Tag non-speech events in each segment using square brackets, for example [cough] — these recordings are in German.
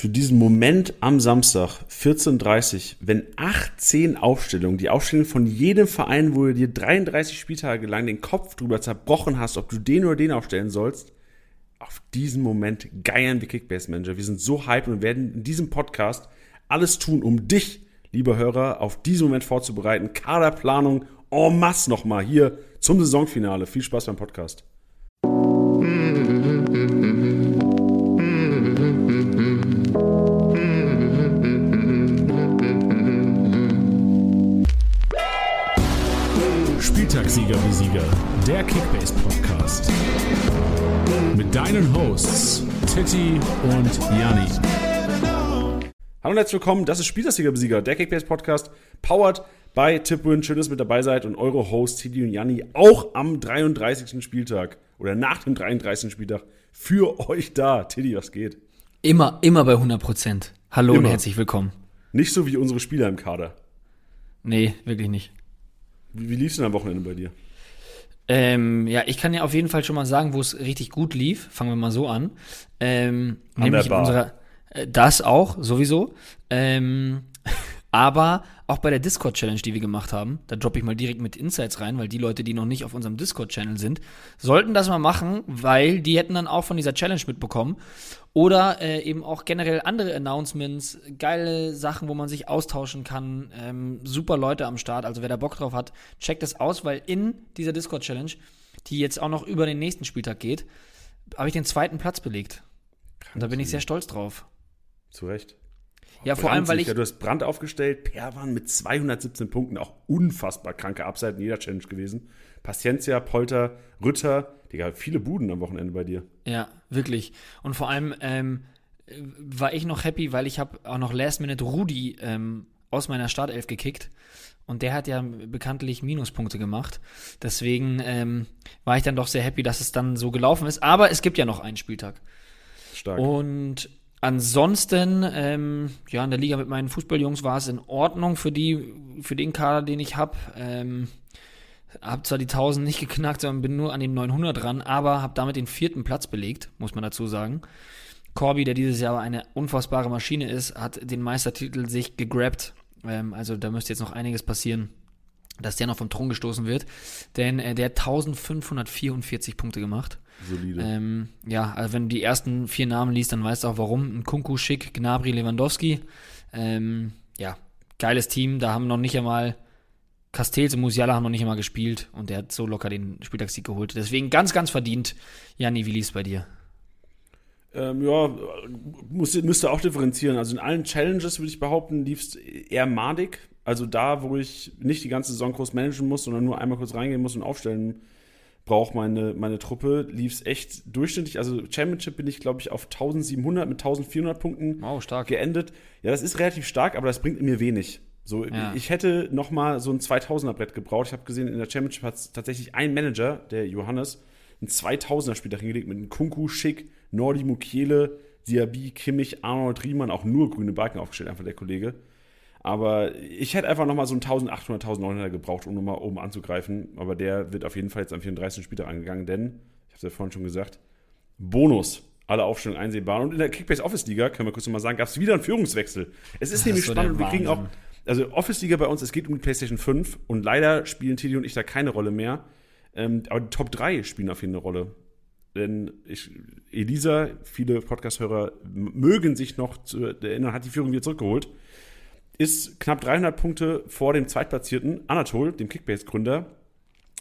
für diesen Moment am Samstag, 14.30 wenn 18 Aufstellungen, die Aufstellung von jedem Verein, wo du dir 33 Spieltage lang den Kopf drüber zerbrochen hast, ob du den oder den aufstellen sollst, auf diesen Moment geiern wir Kickbase Manager. Wir sind so hyped und werden in diesem Podcast alles tun, um dich, lieber Hörer, auf diesen Moment vorzubereiten. Kaderplanung en masse nochmal hier zum Saisonfinale. Viel Spaß beim Podcast. Spieltagssieger wie Sieger, der Kickbase Podcast. Mit deinen Hosts Titti und Janni. Hallo und herzlich willkommen, das ist Spieltagssieger Besieger, der Kickbase Podcast, powered bei Tipwin. Schön, dass ihr mit dabei seid und eure Hosts Titti und Janni auch am 33. Spieltag oder nach dem 33. Spieltag für euch da. Titti, was geht? Immer, immer bei 100 Prozent. Hallo Immer. und herzlich willkommen. Nicht so wie unsere Spieler im Kader. Nee, wirklich nicht. Wie, wie lief's denn am Wochenende bei dir? Ähm, ja, ich kann ja auf jeden Fall schon mal sagen, wo es richtig gut lief. Fangen wir mal so an. Ähm, An nämlich der Bar. in unserer, äh, das auch, sowieso. Ähm, [laughs] aber auch bei der Discord-Challenge, die wir gemacht haben, da droppe ich mal direkt mit Insights rein, weil die Leute, die noch nicht auf unserem Discord-Channel sind, sollten das mal machen, weil die hätten dann auch von dieser Challenge mitbekommen. Oder äh, eben auch generell andere Announcements, geile Sachen, wo man sich austauschen kann, ähm, super Leute am Start. Also wer da Bock drauf hat, checkt das aus, weil in dieser Discord-Challenge, die jetzt auch noch über den nächsten Spieltag geht, habe ich den zweiten Platz belegt. Und da bin ich sehr stolz drauf. Zu Recht. Ja, vor allem, weil ich. Ja, du hast Brand aufgestellt, Perwan mit 217 Punkten, auch unfassbar kranke Upside in jeder Challenge gewesen. Paciencia, Polter, Rütter, Digga, viele Buden am Wochenende bei dir. Ja, wirklich. Und vor allem ähm, äh, war ich noch happy, weil ich habe auch noch Last Minute Rudi ähm, aus meiner Startelf gekickt. Und der hat ja bekanntlich Minuspunkte gemacht. Deswegen ähm, war ich dann doch sehr happy, dass es dann so gelaufen ist. Aber es gibt ja noch einen Spieltag. Stark. Und ansonsten, ähm, ja, in der Liga mit meinen Fußballjungs war es in Ordnung für die, für den Kader, den ich habe. Ähm, hab zwar die 1000 nicht geknackt, sondern bin nur an den 900 dran, aber habe damit den vierten Platz belegt, muss man dazu sagen. Corby, der dieses Jahr eine unfassbare Maschine ist, hat den Meistertitel sich gegrabt. Ähm, also da müsste jetzt noch einiges passieren, dass der noch vom Thron gestoßen wird. Denn äh, der hat 1544 Punkte gemacht. Solide. Ähm, ja, also wenn du die ersten vier Namen liest, dann weißt du auch warum. Ein Kunku, Schick, Gnabry, Lewandowski. Ähm, ja, geiles Team. Da haben noch nicht einmal Castells und Musiala haben noch nicht einmal gespielt und der hat so locker den Spieltagssieg geholt. Deswegen ganz, ganz verdient. Janni, wie lief's bei dir? Ähm, ja, muss, müsste auch differenzieren. Also in allen Challenges würde ich behaupten, lief es eher madig. Also da, wo ich nicht die ganze Saison groß managen muss, sondern nur einmal kurz reingehen muss und aufstellen braucht meine, meine Truppe, lief es echt durchschnittlich. Also Championship bin ich, glaube ich, auf 1700 mit 1400 Punkten Wow, stark. geendet. Ja, das ist relativ stark, aber das bringt mir wenig. So, Ja. ich hätte noch mal so ein 2000er Brett gebraucht. Ich habe gesehen, in der Championship hat tatsächlich ein Manager, der Johannes, ein 2000er Spiel hingelegt mit einem Kunku, Schick, Nordi Mukiele, Diaby, Kimmich, Arnold Riemann, auch nur grüne Balken aufgestellt, einfach der Kollege. Aber ich hätte einfach noch mal so ein 1800, 1900 gebraucht, um nochmal oben anzugreifen. Aber der wird auf jeden Fall jetzt am 34. Spieltag angegangen, denn, ich habe es ja vorhin schon gesagt, Bonus. Alle Aufstellungen einsehbar. Und in der Kickbase Office Liga, können wir kurz noch mal sagen, gab es wieder einen Führungswechsel. Es ist Das nämlich ist so spannend. Wir kriegen auch, also Office Liga bei uns, es geht um die PlayStation 5 und leider spielen Titi und ich da keine Rolle mehr. Ähm, aber die Top 3 spielen auf jeden Fall eine Rolle. Denn ich, Elisa, viele Podcast-Hörer mögen sich noch zu erinnern, hat die Führung wieder zurückgeholt. Ist knapp 300 Punkte vor dem Zweitplatzierten Anatol, dem Kickbase-Gründer.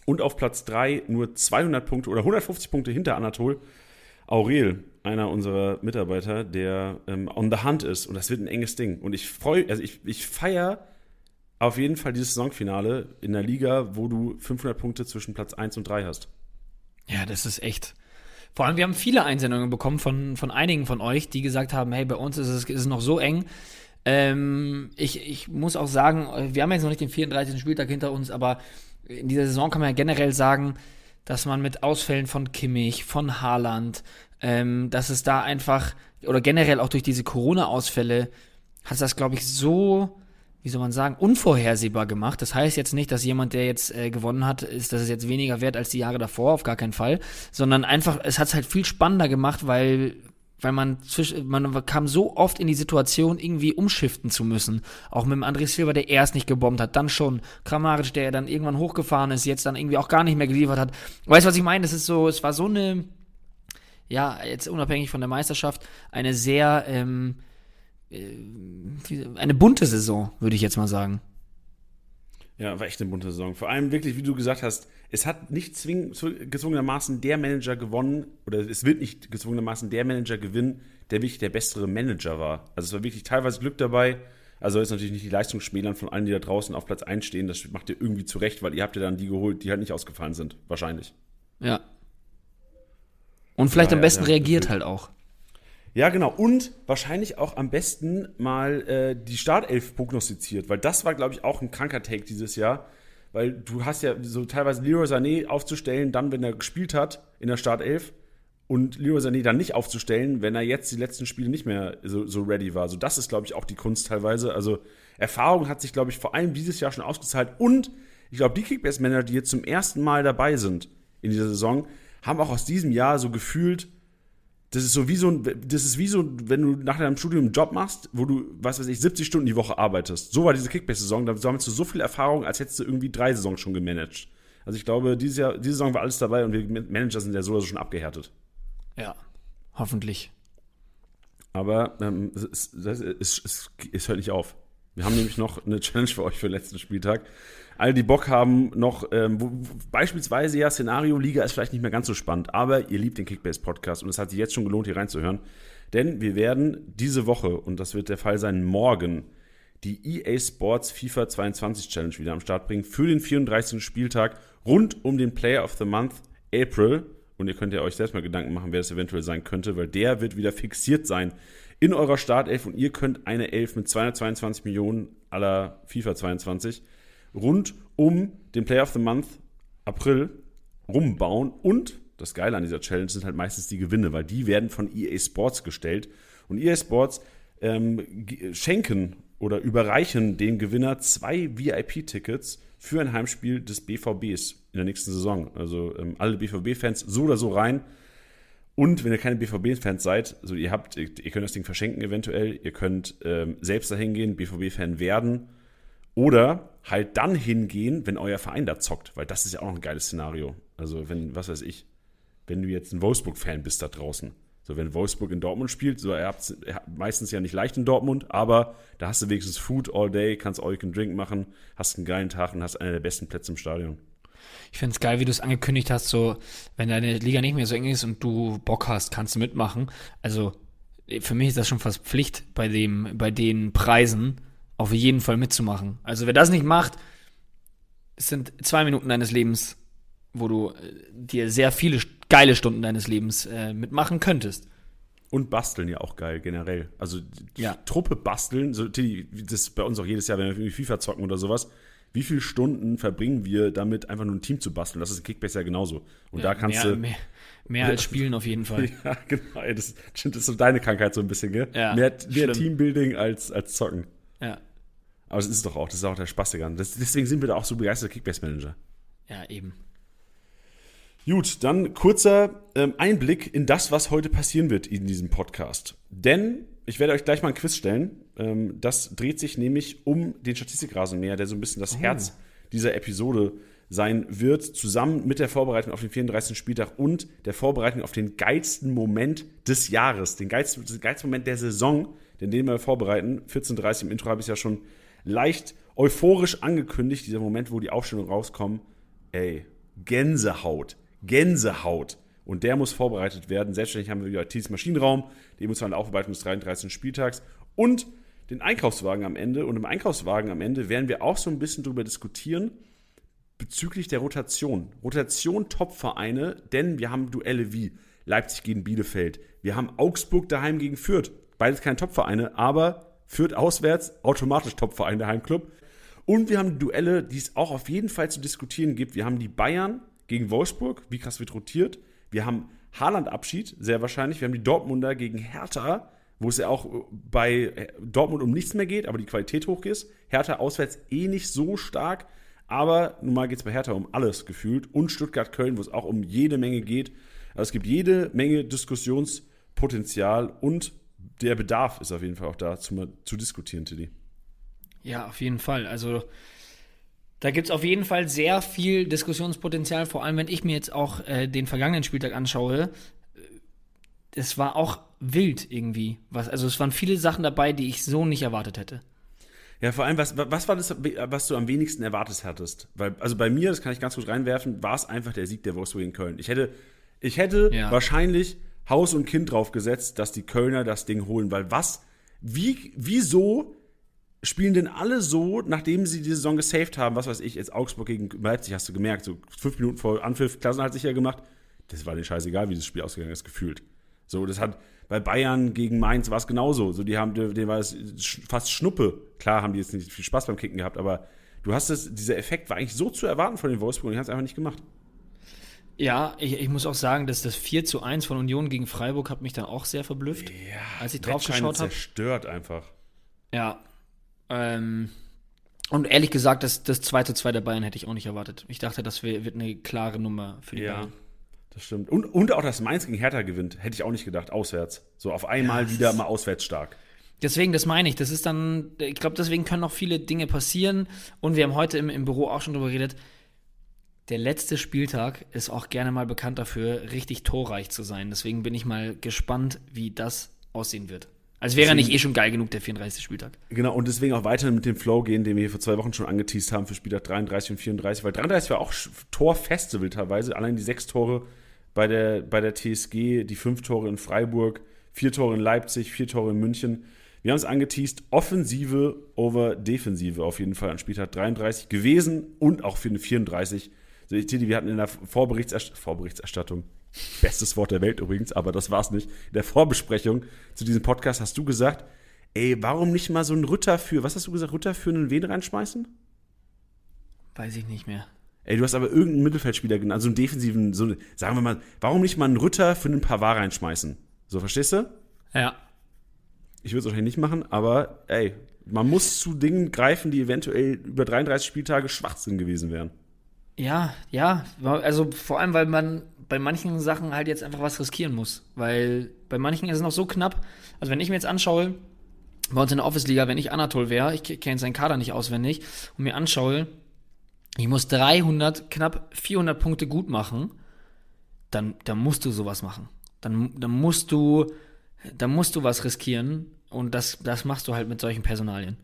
Und auf Platz 3 nur 200 Punkte oder 150 Punkte hinter Anatol. Aurel, einer unserer Mitarbeiter, der ähm, on the hunt ist. Und das wird ein enges Ding. Und ich freue, also ich, ich feiere auf jeden Fall dieses Saisonfinale in der Liga, wo du 500 Punkte zwischen Platz 1 und 3 hast. Ja, das ist echt. Vor allem, wir haben viele Einsendungen bekommen von, von einigen von euch, die gesagt haben, hey, bei uns ist es, ist es noch so eng. Ähm, ich, ich muss auch sagen, wir haben jetzt noch nicht den 34. Spieltag hinter uns, aber in dieser Saison kann man ja generell sagen, dass man mit Ausfällen von Kimmich, von Haaland, ähm, dass es da einfach, oder generell auch durch diese Corona-Ausfälle, hat das, glaube ich, so, wie soll man sagen, unvorhersehbar gemacht. Das heißt jetzt nicht, dass jemand, der jetzt äh, gewonnen hat, ist, dass es jetzt weniger wert als die Jahre davor, auf gar keinen Fall, sondern einfach, es hat es halt viel spannender gemacht, weil weil man, zwisch, man kam so oft in die Situation, irgendwie umschiften zu müssen. Auch mit dem André Silva, der erst nicht gebombt hat, dann schon. Kramaric, der dann irgendwann hochgefahren ist, jetzt dann irgendwie auch gar nicht mehr geliefert hat. Weißt du, was ich meine? Das ist so, es war so eine, ja, jetzt unabhängig von der Meisterschaft, eine sehr, ähm, äh, eine bunte Saison, würde ich jetzt mal sagen. Ja, war echt eine bunte Saison. Vor allem wirklich, wie du gesagt hast, es hat nicht zwing, gezwungenermaßen der Manager gewonnen, oder es wird nicht gezwungenermaßen der Manager gewinnen, der wirklich der bessere Manager war. Also es war wirklich teilweise Glück dabei. Also ist natürlich nicht die Leistung schmälern von allen, die da draußen auf Platz 1 stehen. Das macht ihr irgendwie zurecht, weil ihr habt ja dann die geholt, die halt nicht ausgefallen sind. Wahrscheinlich. Ja. Und vielleicht Ja, am besten ja, reagiert halt auch. Ja, genau. Und wahrscheinlich auch am besten mal äh, die Startelf prognostiziert, weil das war, glaube ich, auch ein kranker Take dieses Jahr. Weil du hast ja so teilweise Leroy Sané aufzustellen, dann, wenn er gespielt hat in der Startelf und Leroy Sané dann nicht aufzustellen, wenn er jetzt die letzten Spiele nicht mehr so, so ready war. So, das ist, glaube ich, auch die Kunst teilweise. Also, Erfahrung hat sich, glaube ich, vor allem dieses Jahr schon ausgezahlt. Und ich glaube, die Kickbase-Manager, die jetzt zum ersten Mal dabei sind in dieser Saison, haben auch aus diesem Jahr so gefühlt, das ist so wie so ein, das ist wie so, wenn du nach deinem Studium einen Job machst, wo du, was weiß ich, 70 Stunden die Woche arbeitest. So war diese Kickbase-Saison, da sammelst du so viel Erfahrung, als hättest du irgendwie drei Saisons schon gemanagt. Also ich glaube, dieses Jahr, diese Saison war alles dabei und wir Manager sind ja so oder so schon abgehärtet. Ja. Hoffentlich. Aber ähm, es, es, es, es hört nicht auf. Wir haben nämlich noch eine [laughs] Challenge für euch für den letzten Spieltag. Alle, die Bock haben, noch ähm, wo, beispielsweise ja Szenario Liga ist vielleicht nicht mehr ganz so spannend, aber ihr liebt den Kickbase Podcast und es hat sich jetzt schon gelohnt, hier reinzuhören. Denn wir werden diese Woche, und das wird der Fall sein, morgen die EA Sports FIFA 22 Challenge wieder am Start bringen für den 34. Spieltag rund um den Player of the Month April. Und ihr könnt ja euch selbst mal Gedanken machen, wer es eventuell sein könnte, weil der wird wieder fixiert sein in eurer Startelf und ihr könnt eine Elf mit 222 Millionen aller FIFA 22 rund um den Player of the Month April rumbauen. Und das Geile an dieser Challenge sind halt meistens die Gewinne, weil die werden von EA Sports gestellt. Und EA Sports ähm, schenken oder überreichen dem Gewinner zwei VIP-Tickets für ein Heimspiel des BVBs in der nächsten Saison. Also ähm, alle BVB-Fans so oder so rein. Und wenn ihr keine BVB-Fans seid, also ihr habt, ihr, ihr könnt das Ding verschenken eventuell, ihr könnt ähm, selbst dahin gehen, BVB-Fan werden oder halt dann hingehen, wenn euer Verein da zockt, weil das ist ja auch ein geiles Szenario. Also wenn, was weiß ich, wenn du jetzt ein Wolfsburg-Fan bist da draußen. So, wenn Wolfsburg in Dortmund spielt, so, ihr habt meistens ja nicht leicht in Dortmund, aber da hast du wenigstens Food all day, kannst all you can drink machen, hast einen geilen Tag und hast einen der besten Plätze im Stadion. Ich finde es geil, wie du es angekündigt hast, so, wenn deine Liga nicht mehr so eng ist und du Bock hast, kannst du mitmachen. Also, für mich ist das schon fast Pflicht, bei dem, bei den Preisen auf jeden Fall mitzumachen. Also, wer das nicht macht, es sind zwei Minuten deines Lebens, wo du äh, dir sehr viele geile Stunden deines Lebens äh, mitmachen könntest. Und basteln ja auch geil, generell. Also Ja. Truppe basteln, so, das ist bei uns auch jedes Jahr, wenn wir irgendwie FIFA zocken oder sowas. Wie viele Stunden verbringen wir damit, einfach nur ein Team zu basteln? Das ist in Kickbase ja genauso. Und da kannst mehr, du. mehr, mehr als spielen auf jeden Fall. [laughs] Ja, genau. Das, das ist so deine Krankheit so ein bisschen, gell? Ja, mehr mehr. Teambuilding als, als Zocken. Ja, Aber es ist es doch auch, das ist auch der Spaß daran. Das, deswegen sind wir da auch so begeisterte Kickbase-Manager. ja, eben. Gut, dann kurzer ähm, Einblick in das, was heute passieren wird in diesem Podcast. Denn ich werde euch gleich mal ein Quiz stellen. Ähm, das dreht sich nämlich um den Statistikrasenmäher, der so ein bisschen das Herz dieser Episode sein wird, zusammen mit der Vorbereitung auf den 34. Spieltag und der Vorbereitung auf den geilsten Moment des Jahres, den geilsten, den geilsten Moment der Saison, den den wir vorbereiten. 14.30 im Intro habe ich ja schon leicht euphorisch angekündigt, dieser Moment, wo die Aufstellung rauskommen. Ey, Gänsehaut. Gänsehaut. Und der muss vorbereitet werden. Selbstverständlich haben wir wieder Tils Maschinenraum, die emotionale Aufarbeitung des 33. Spieltags und den Einkaufswagen am Ende. Und im Einkaufswagen am Ende werden wir auch so ein bisschen darüber diskutieren, bezüglich der Rotation. Rotation Top-Vereine, denn wir haben Duelle wie Leipzig gegen Bielefeld. Wir haben Augsburg daheim gegen Fürth. Beides keine Top-Vereine, aber Fürth auswärts, automatisch Top-Verein der Heimclub. Und wir haben Duelle, die es auch auf jeden Fall zu diskutieren gibt. Wir haben die Bayern gegen Wolfsburg, wie krass wird rotiert. Wir haben Haaland-Abschied, sehr wahrscheinlich. Wir haben die Dortmunder gegen Hertha, wo es ja auch bei Dortmund um nichts mehr geht, aber die Qualität hoch ist. Hertha auswärts eh nicht so stark, aber nun mal geht es bei Hertha um alles gefühlt. Und Stuttgart-Köln, wo es auch um jede Menge geht. Also es gibt jede Menge Potenzial und der Bedarf ist auf jeden Fall auch da zu, zu diskutieren, Tilly. Ja, auf jeden Fall. Also da gibt es auf jeden Fall sehr viel Diskussionspotenzial, vor allem wenn ich mir jetzt auch äh, den vergangenen Spieltag anschaue. Es war auch wild irgendwie. Was, also es waren viele Sachen dabei, die ich so nicht erwartet hätte. Ja, vor allem, was, was war das, was du am wenigsten erwartet hattest? Weil, also bei mir, das kann ich ganz gut reinwerfen, war es einfach der Sieg der Wolfsburg in Köln. Ich hätte, ich hätte ja. wahrscheinlich Haus und Kind drauf gesetzt, dass die Kölner das Ding holen, weil was, wie, wieso spielen denn alle so, nachdem sie die Saison gesaved haben, was weiß ich, jetzt Augsburg gegen Leipzig hast du gemerkt, so fünf Minuten vor Anpfiff, Klassen hat sicher gemacht, das war den scheißegal, wie das Spiel ausgegangen ist, gefühlt. So, das hat, bei Bayern gegen Mainz war es genauso. So, die haben, denen war es fast Schnuppe. Klar haben die jetzt nicht viel Spaß beim Kicken gehabt, aber du hast es, dieser Effekt war eigentlich so zu erwarten von den Wolfsburg und die haben es einfach nicht gemacht. Ja, ich, ich, muss auch sagen, dass das 4 zu 1 von Union gegen Freiburg hat mich dann auch sehr verblüfft, ja, als ich drauf geschaut habe. zerstört einfach. Ja. Ähm, und ehrlich gesagt, das, das 2 zu 2 der Bayern hätte ich auch nicht erwartet. Ich dachte, das wird eine klare Nummer für die ja. Bayern. Das stimmt. Und, und auch, dass Mainz gegen Hertha gewinnt, hätte ich auch nicht gedacht, auswärts. So auf einmal ja, wieder mal auswärts stark. Deswegen, das meine ich. Das ist dann, ich glaube, deswegen können noch viele Dinge passieren. Und wir haben heute im, im Büro auch schon drüber geredet. Der letzte Spieltag ist auch gerne mal bekannt dafür, richtig torreich zu sein. Deswegen bin ich mal gespannt, wie das aussehen wird. Als wäre er nicht eh schon geil genug, der 34. Spieltag. Genau, und deswegen auch weiter mit dem Flow gehen, den wir hier vor zwei Wochen schon angeteased haben für Spieltag 33 und 34, weil 33 war auch Torfestival teilweise. Allein die sechs Tore bei der, bei der TSG, die fünf Tore in Freiburg, vier Tore in Leipzig, vier Tore in München. Wir haben es angeteased, Offensive over Defensive auf jeden Fall an Spieltag 33 gewesen und auch für eine 34. Also, wir hatten in der Vorberichterstattung, Vorberichterstattung, bestes Wort der Welt übrigens, aber das war's nicht. In der Vorbesprechung zu diesem Podcast hast du gesagt, ey, warum nicht mal so einen Ritter für, was hast du gesagt, Ritter für einen Wen reinschmeißen? Weiß ich nicht mehr. Ey, du hast aber irgendeinen Mittelfeldspieler genannt, also einen defensiven, so, sagen wir mal, warum nicht mal einen Ritter für einen Pavard reinschmeißen? So, verstehst du? Ja. Ich würde es wahrscheinlich nicht machen, aber ey, man muss zu Dingen greifen, die eventuell über 33 Spieltage Schwachsinn gewesen wären. Ja, ja, also vor allem, weil man bei manchen Sachen halt jetzt einfach was riskieren muss, weil bei manchen ist es noch so knapp. Also wenn ich mir jetzt anschaue, bei uns in der Office-Liga, wenn ich Anatol wäre, ich kenne seinen Kader nicht auswendig, und mir anschaue, ich muss 300, knapp 400 Punkte gut machen, dann, dann musst du sowas machen. Dann, dann musst du, dann musst du was riskieren und das, das machst du halt mit solchen Personalien.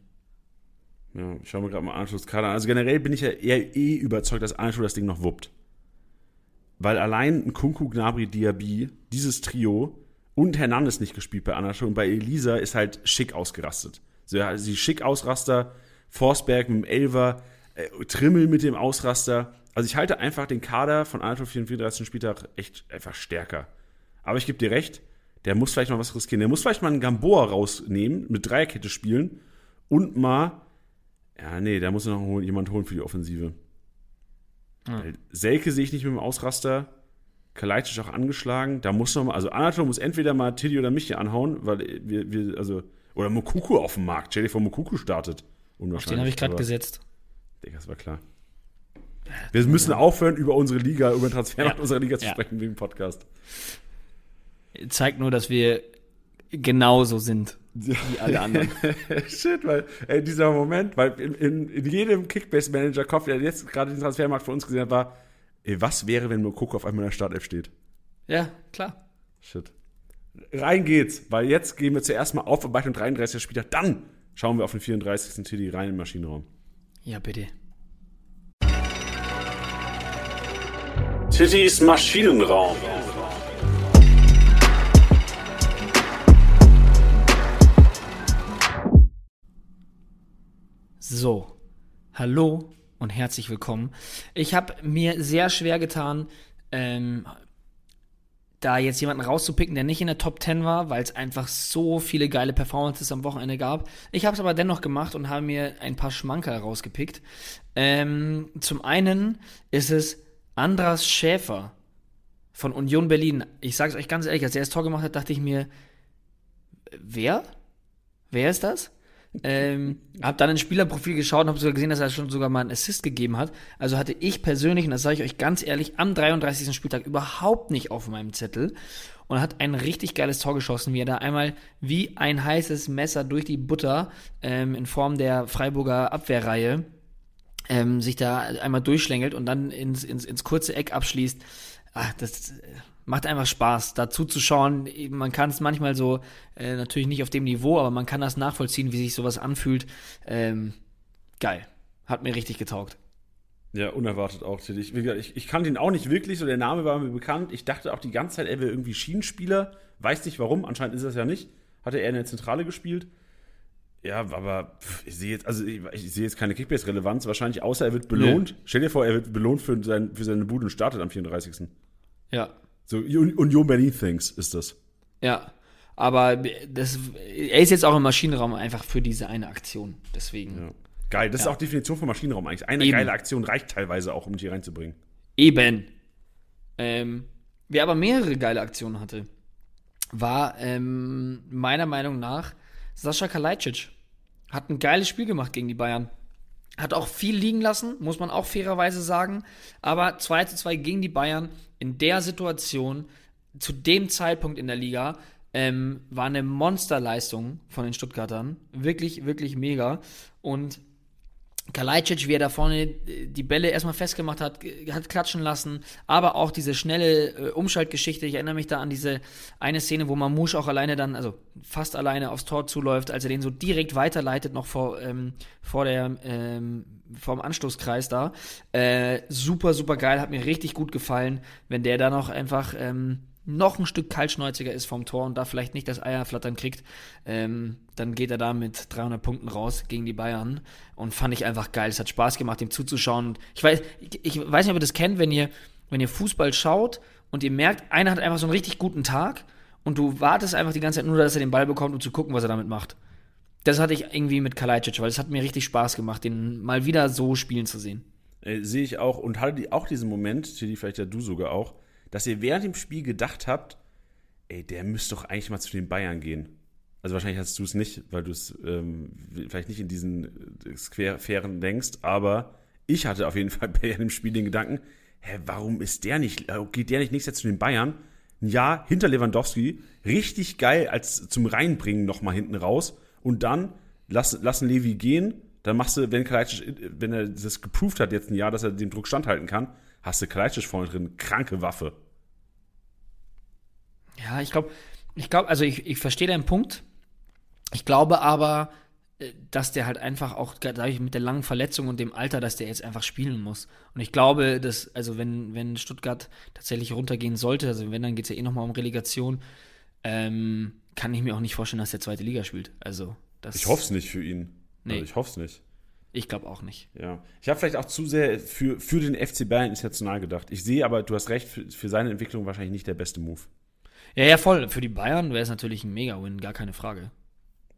Ja, ich schaue mir gerade mal Anschlusskader an. Also generell bin ich ja eher eh überzeugt, dass Anschluss das Ding noch wuppt. Weil allein ein Kunku, Gnabry, Diaby, dieses Trio und Hernandez nicht gespielt bei Anschluss und bei Elisa ist halt schick ausgerastet. So, ja, sie schick Ausraster, Forsberg mit dem Elver, äh, Trimmel mit dem Ausraster. Also ich halte einfach den Kader von Anatol 34. Spieltag echt einfach stärker. Aber ich gebe dir recht, der muss vielleicht mal was riskieren. Der muss vielleicht mal einen Gamboa rausnehmen, mit Dreierkette spielen und mal, ja, nee, da muss noch jemand holen für die Offensive. Ja. Selke sehe ich nicht mit dem Ausraster. Kalajdzic auch angeschlagen. Da muss noch mal, also Anatol muss entweder mal Tilly oder mich hier anhauen, weil wir, wir also, oder Mokuku auf dem Markt. Stell dir vor, Mokuku startet. Auf den habe ich gerade gesetzt. Digga, das war klar. Wir müssen aufhören, über unsere Liga, über den Transfer ja. unserer Liga zu ja. sprechen im Podcast. Zeigt nur, dass wir genauso sind wie alle anderen. [laughs] Shit, weil ey, dieser Moment, weil in, in, in jedem Kickbase-Manager-Kopf, der jetzt gerade den Transfermarkt für uns gesehen hat, war, ey, was wäre, wenn Mokoko auf einmal in der Startelf steht? Ja, klar. Shit. Rein geht's, weil jetzt gehen wir zuerst mal auf und bei dem 33. Spieltag, dann schauen wir auf den 34. Tilly rein im Maschinenraum. Ja, bitte. Tittys Maschinenraum. So, hallo und herzlich willkommen. Ich habe mir sehr schwer getan, ähm, da jetzt jemanden rauszupicken, der nicht in der Top 10 war, weil es einfach so viele geile Performances am Wochenende gab. Ich habe es aber dennoch gemacht und habe mir ein paar Schmanker rausgepickt. Ähm, zum einen ist es Andras Schäfer von Union Berlin. Ich sage es euch ganz ehrlich, als er das Tor gemacht hat, dachte ich mir, wer? Wer ist das? Ähm, habe dann ein Spielerprofil geschaut und habe sogar gesehen, dass er schon sogar mal einen Assist gegeben hat. Also hatte ich persönlich, und das sage ich euch ganz ehrlich, am 33. Spieltag überhaupt nicht auf meinem Zettel. und hat ein richtig geiles Tor geschossen, wie er da einmal wie ein heißes Messer durch die Butter ähm, in Form der Freiburger Abwehrreihe ähm, sich da einmal durchschlängelt und dann ins, ins, ins kurze Eck abschließt. Ach, das äh, macht einfach Spaß, dazu zu schauen. Man kann es manchmal so, äh, natürlich nicht auf dem Niveau, aber man kann das nachvollziehen, wie sich sowas anfühlt. Ähm, geil. Hat mir richtig getaugt. Ja, unerwartet auch. Ich, ich, ich kannte ihn auch nicht wirklich, so der Name war mir bekannt. Ich dachte auch die ganze Zeit, er wäre irgendwie Schienenspieler. Weiß nicht warum, anscheinend ist das ja nicht. Hatte er in der Zentrale gespielt. Ja, aber ich sehe jetzt, also ich, ich sehe jetzt keine Kickbase-Relevanz, wahrscheinlich, außer er wird belohnt. Nee. Stell dir vor, er wird belohnt für, sein, für seine Bude und startet am 34. Ja. So Union Berlin Things ist das. Ja. Aber das, er ist jetzt auch im Maschinenraum einfach für diese eine Aktion. Deswegen. Ja. Geil, das ja. ist auch Definition von Maschinenraum eigentlich. Eine Eben. geile Aktion reicht teilweise auch, um dich hier reinzubringen. Eben. Ähm, wer aber mehrere geile Aktionen hatte, war ähm, meiner Meinung nach Sascha Kalajdzic. Hat ein geiles Spiel gemacht gegen die Bayern. Hat auch viel liegen lassen, muss man auch fairerweise sagen. Aber 2 zu 2 gegen die Bayern in der Situation, zu dem Zeitpunkt in der Liga, ähm, war eine Monsterleistung von den Stuttgartern. Wirklich, wirklich mega. Und Kalajdzic, wie er da vorne äh, die Bälle erstmal festgemacht hat, hat klatschen lassen, aber auch diese schnelle äh, Umschaltgeschichte. Ich erinnere mich da an diese eine Szene, wo Mamouche auch alleine dann, also fast alleine aufs Tor zuläuft, als er den so direkt weiterleitet, noch vor, ähm, vor der, ähm, vom Anstoßkreis da. Äh, super, super geil, hat mir richtig gut gefallen, wenn der da noch einfach ähm, noch ein Stück kaltschnäuziger ist vom Tor und da vielleicht nicht das Eierflattern kriegt, ähm, dann geht er da mit 300 Punkten raus gegen die Bayern und fand ich einfach geil. Es hat Spaß gemacht, ihm zuzuschauen. Ich weiß, ich, weiß nicht, ob ihr das kennt, wenn ihr, wenn ihr Fußball schaut und ihr merkt, einer hat einfach so einen richtig guten Tag und du wartest einfach die ganze Zeit nur, dass er den Ball bekommt, um zu gucken, was er damit macht. Das hatte ich irgendwie mit Kalajdzic, weil es hat mir richtig Spaß gemacht, den mal wieder so spielen zu sehen. Äh, Sehe ich auch und hatte auch diesen Moment, Tilly, vielleicht ja du sogar auch, dass ihr während dem Spiel gedacht habt, ey, der müsste doch eigentlich mal zu den Bayern gehen. Also wahrscheinlich hast du es nicht, weil du es ähm, vielleicht nicht in diesen äh, Sphären denkst, aber ich hatte auf jeden Fall [laughs] bei dem Spiel den Gedanken, hä, warum ist der nicht, äh, geht der nicht nächstes Jahr zu den Bayern? Ein Jahr hinter Lewandowski, richtig geil als zum Reinbringen nochmal hinten raus und dann lass, lassen Levi gehen, dann machst du, wenn Kalajdzic, wenn er das geproved hat jetzt ein Jahr, dass er dem Druck standhalten kann, hast du Kalajdzic vorne drin, kranke Waffe. Ja, ich glaube, ich glaube, also ich, ich verstehe deinen Punkt. Ich glaube aber, äh, dass der halt einfach auch dadurch mit der langen Verletzung und dem Alter, dass der jetzt einfach spielen muss. Und ich glaube, dass, also wenn, wenn Stuttgart tatsächlich runtergehen sollte, also wenn, dann geht es ja eh nochmal um Relegation, ähm, kann ich mir auch nicht vorstellen, dass der zweite Liga spielt. Also, das. Ich hoffe es nicht für ihn. Nee. Also ich hoffe es nicht. Ich glaube auch nicht. Ja. Ich habe vielleicht auch zu sehr für, für den FC Bayern international gedacht. Ich sehe aber, du hast recht, für, für seine Entwicklung wahrscheinlich nicht der beste Move. Ja, ja, voll. Für die Bayern wäre es natürlich ein Mega-Win, gar keine Frage.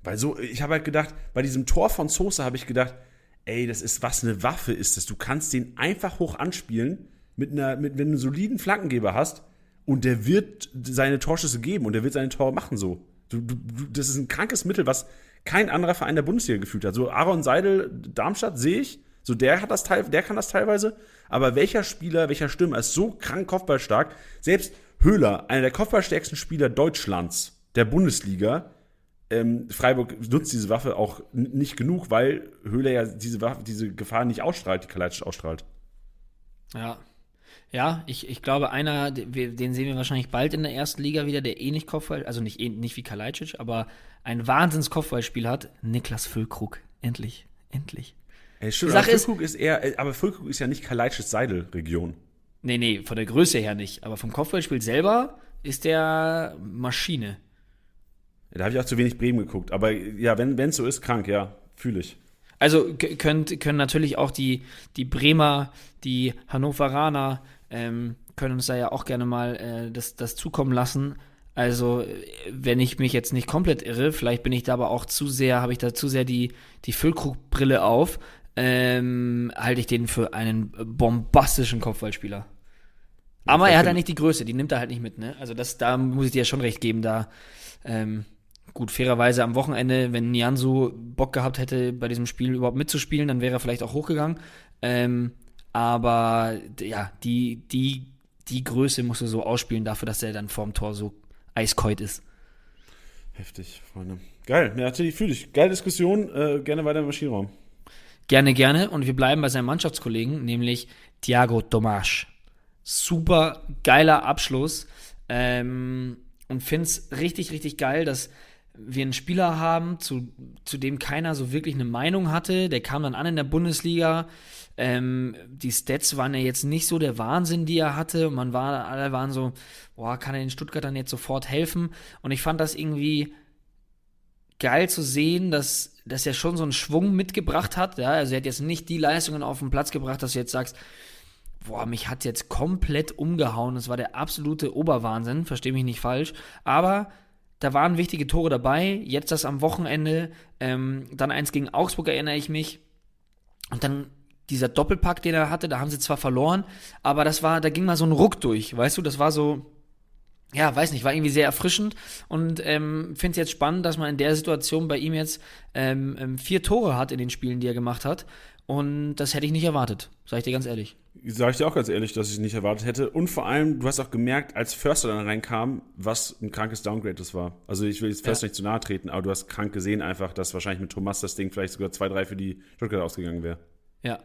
Weil so, ich habe halt gedacht, bei diesem Tor von Sosa habe ich gedacht, ey, das ist was eine Waffe ist das. Du kannst den einfach hoch anspielen, mit einer, mit, wenn du einen soliden Flankengeber hast, und der wird seine Torschüsse geben und der wird seine Tor machen so. Du, du, das ist ein krankes Mittel, was kein anderer Verein der Bundesliga gefühlt hat. So Aaron Seidel, Darmstadt sehe ich, so der hat das teil, der kann das teilweise, aber welcher Spieler, welcher Stürmer ist so krank kopfballstark? Selbst Höhler, einer der kopfballstärksten Spieler Deutschlands, der Bundesliga. Ähm, Freiburg nutzt diese Waffe auch nicht genug, weil Höhler ja diese, Waffe, diese Gefahr nicht ausstrahlt, die Kalajdzic ausstrahlt. Ja. Ja, ich, ich glaube, einer, den sehen wir wahrscheinlich bald in der ersten Liga wieder, der ähnlich Kopfball, also nicht, nicht wie Kalajdzic, aber ein Wahnsinns Kopfballspiel hat. Niklas Füllkrug. Endlich. Endlich. Ey, stimmt, aber Füllkrug ist, ist eher, aber Füllkrug ist ja nicht Kalajdzic Seidel-Region. Nee, nee, von der Größe her nicht. Aber vom Kopfballspiel selber ist der Maschine. Da habe ich auch zu wenig Bremen geguckt. Aber ja, wenn es so ist, krank, ja, fühle ich. Also könnt, können natürlich auch die, die Bremer, die Hannoveraner, ähm, können uns da ja auch gerne mal äh, das, das zukommen lassen. Also, wenn ich mich jetzt nicht komplett irre, vielleicht bin ich da aber auch zu sehr, habe ich da zu sehr die, die Füllkrugbrille auf, ähm, halte ich den für einen bombastischen Kopfballspieler. Aber er hat ja nicht die Größe, die nimmt er halt nicht mit, ne? Also das, da muss ich dir ja schon recht geben, da, ähm, gut, fairerweise am Wochenende, wenn Nianzu Bock gehabt hätte, bei diesem Spiel überhaupt mitzuspielen, dann wäre er vielleicht auch hochgegangen. Ähm, aber ja, die, die, die Größe musst du so ausspielen dafür, dass er dann vorm Tor so eiskalt ist. Heftig, Freunde. Geil, ja, natürlich fühle ich. Geile Diskussion, äh, gerne weiter im Maschinenraum. Gerne, gerne. Und wir bleiben bei seinem Mannschaftskollegen, nämlich Thiago Tomas. Super geiler Abschluss. Ähm, und finde es richtig, richtig geil, dass wir einen Spieler haben, zu, zu dem keiner so wirklich eine Meinung hatte. Der kam dann an in der Bundesliga. Ähm, die Stats waren ja jetzt nicht so der Wahnsinn, die er hatte. Und man war, alle waren so, boah, kann er den Stuttgartern jetzt sofort helfen? Und ich fand das irgendwie geil zu sehen, dass, dass er schon so einen Schwung mitgebracht hat. Ja? Also er hat jetzt nicht die Leistungen auf den Platz gebracht, dass du jetzt sagst, boah, mich hat jetzt komplett umgehauen. Das war der absolute Oberwahnsinn, verstehe mich nicht falsch. Aber da waren wichtige Tore dabei. Jetzt das am Wochenende, ähm, dann eins gegen Augsburg erinnere ich mich. Und dann dieser Doppelpack, den er hatte, da haben sie zwar verloren, aber das war, da ging mal so ein Ruck durch, weißt du, das war so, ja, weiß nicht, war irgendwie sehr erfrischend und ähm, finde es jetzt spannend, dass man in der Situation bei ihm jetzt ähm, ähm, vier Tore hat in den Spielen, die er gemacht hat. Und das hätte ich nicht erwartet, sage ich dir ganz ehrlich. Sage ich dir auch ganz ehrlich, dass ich es nicht erwartet hätte. Und vor allem, du hast auch gemerkt, als Förster dann reinkam, was ein krankes Downgrade das war. Also ich will jetzt Förster ja. nicht zu nahe treten, aber du hast krank gesehen einfach, dass wahrscheinlich mit Thomas das Ding vielleicht sogar 2-3 für die Stuttgart ausgegangen wäre. Ja.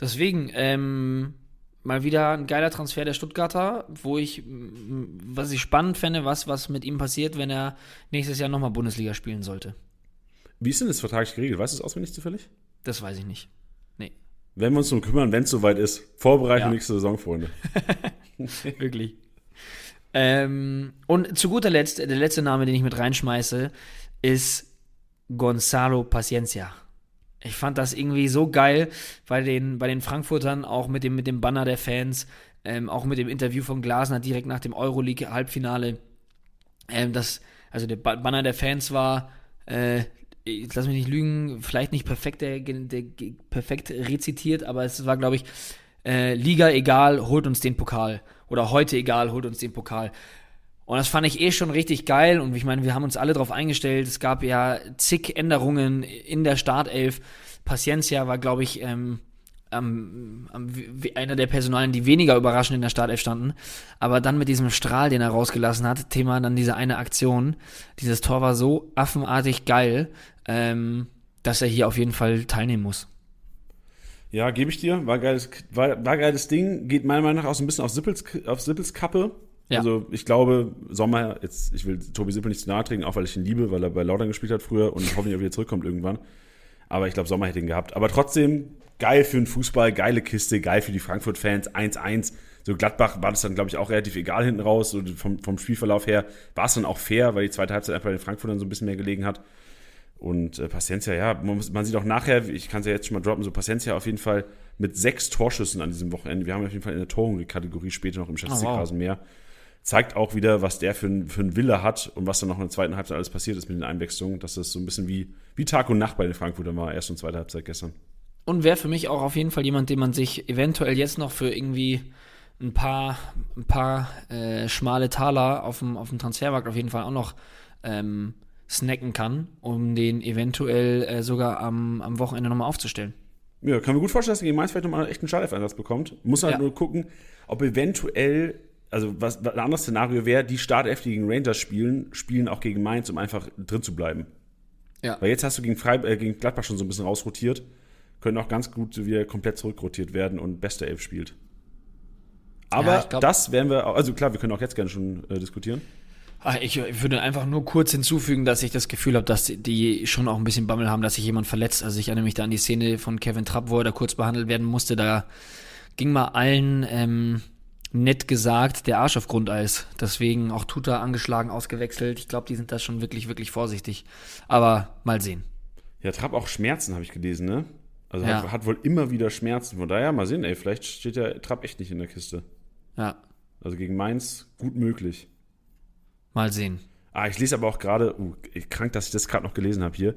Deswegen, ähm, mal wieder ein geiler Transfer der Stuttgarter, wo ich, was ich spannend fände, was, was mit ihm passiert, wenn er nächstes Jahr nochmal Bundesliga spielen sollte. Wie ist denn das vertraglich geregelt? Weißt du es auswendig zufällig? Das weiß ich nicht. Nee. Wenn wir uns darum kümmern, wenn es soweit ist. Vorbereitung ja. nächste Saison, Freunde. [laughs] Wirklich. Ähm, und zu guter Letzt, der letzte Name, den ich mit reinschmeiße, ist Gonzalo Paciencia. Ich fand das irgendwie so geil bei den, bei den Frankfurtern, auch mit dem, mit dem Banner der Fans, ähm, auch mit dem Interview von Glasner direkt nach dem Euroleague-Halbfinale. Ähm, das, also der Banner der Fans war, äh, jetzt lass mich nicht lügen, vielleicht nicht perfekt, der, der, perfekt rezitiert, aber es war, glaube ich, äh, Liga egal, holt uns den Pokal. Oder heute egal, holt uns den Pokal. Und das fand ich eh schon richtig geil. Und ich meine, wir haben uns alle darauf eingestellt. Es gab ja zig Änderungen in der Startelf. Paciencia war, glaube ich, ähm, ähm, einer der Personalien, die weniger überraschend in der Startelf standen. Aber dann mit diesem Strahl, den er rausgelassen hat, Thema dann diese eine Aktion. Dieses Tor war so affenartig geil, ähm, dass er hier auf jeden Fall teilnehmen muss. Ja, gebe ich dir. War geiles, war, war geiles Ding. Geht meiner Meinung nach auch so ein bisschen auf Sippels, auf Sippels Kappe. Ja. Also ich glaube, Sommer, jetzt, ich will Tobi Sippel nicht zu nahe treten, auch weil ich ihn liebe, weil er bei Lautern gespielt hat früher und hoffentlich auch wieder zurückkommt irgendwann. Aber ich glaube, Sommer hätte ihn gehabt. Aber trotzdem, geil für den Fußball, geile Kiste, geil für die Frankfurt-Fans, 1-1. So Gladbach war das dann, glaube ich, auch relativ egal hinten raus. So vom, vom Spielverlauf her war es dann auch fair, weil die zweite Halbzeit einfach bei den Frankfurtern so ein bisschen mehr gelegen hat. Und äh, Paciencia, ja, man, muss, man sieht auch nachher, ich kann es ja jetzt schon mal droppen, so Paciencia auf jeden Fall mit sechs Torschüssen an diesem Wochenende. Wir haben auf jeden Fall in der Torhungrig-Kategorie später noch im Statistikrasen oh, wow. mehr. Zeigt auch wieder, was der für, für einen Wille hat und was dann noch in der zweiten Halbzeit alles passiert ist mit den Einwechslungen. Das so ein bisschen wie, wie Tag und Nacht bei den Frankfurtern war, erste und zweite Halbzeit gestern. Und wäre für mich auch auf jeden Fall jemand, den man sich eventuell jetzt noch für irgendwie ein paar, ein paar äh, schmale Taler auf dem, auf dem Transfermarkt auf jeden Fall auch noch ähm, snacken kann, um den eventuell äh, sogar am, am Wochenende nochmal aufzustellen. Ja, kann mir gut vorstellen, dass er gegen Mainz vielleicht nochmal einen echten Startelf-Einsatz bekommt. Muss halt ja. nur gucken, ob eventuell, also was ein anderes Szenario wäre, die Startelf, die gegen Rangers spielen, spielen auch gegen Mainz, um einfach drin zu bleiben. Ja. Weil jetzt hast du gegen, Freib äh, gegen Gladbach schon so ein bisschen rausrotiert. Können auch ganz gut wieder komplett zurückrotiert werden und beste Elf spielt. Aber ja, glaub, das werden wir, also klar, wir können auch jetzt gerne schon äh, diskutieren. Ah, ich würde einfach nur kurz hinzufügen, dass ich das Gefühl habe, dass die schon auch ein bisschen Bammel haben, dass sich jemand verletzt. Also ich erinnere mich da an die Szene von Kevin Trapp, wo er da kurz behandelt werden musste. Da ging mal allen ähm, nett gesagt der Arsch auf Grundeis. Deswegen auch Tuta angeschlagen, ausgewechselt. Ich glaube, die sind da schon wirklich, wirklich vorsichtig. Aber mal sehen. Ja, Trapp auch Schmerzen, habe ich gelesen, ne? Also ja. hat, hat, wohl immer wieder Schmerzen. Von daher mal sehen, ey, vielleicht steht der Trapp echt nicht in der Kiste. Ja. Also gegen Mainz gut möglich. Mal sehen. Ah, ich lese aber auch gerade, uh, krank, dass ich das gerade noch gelesen habe hier.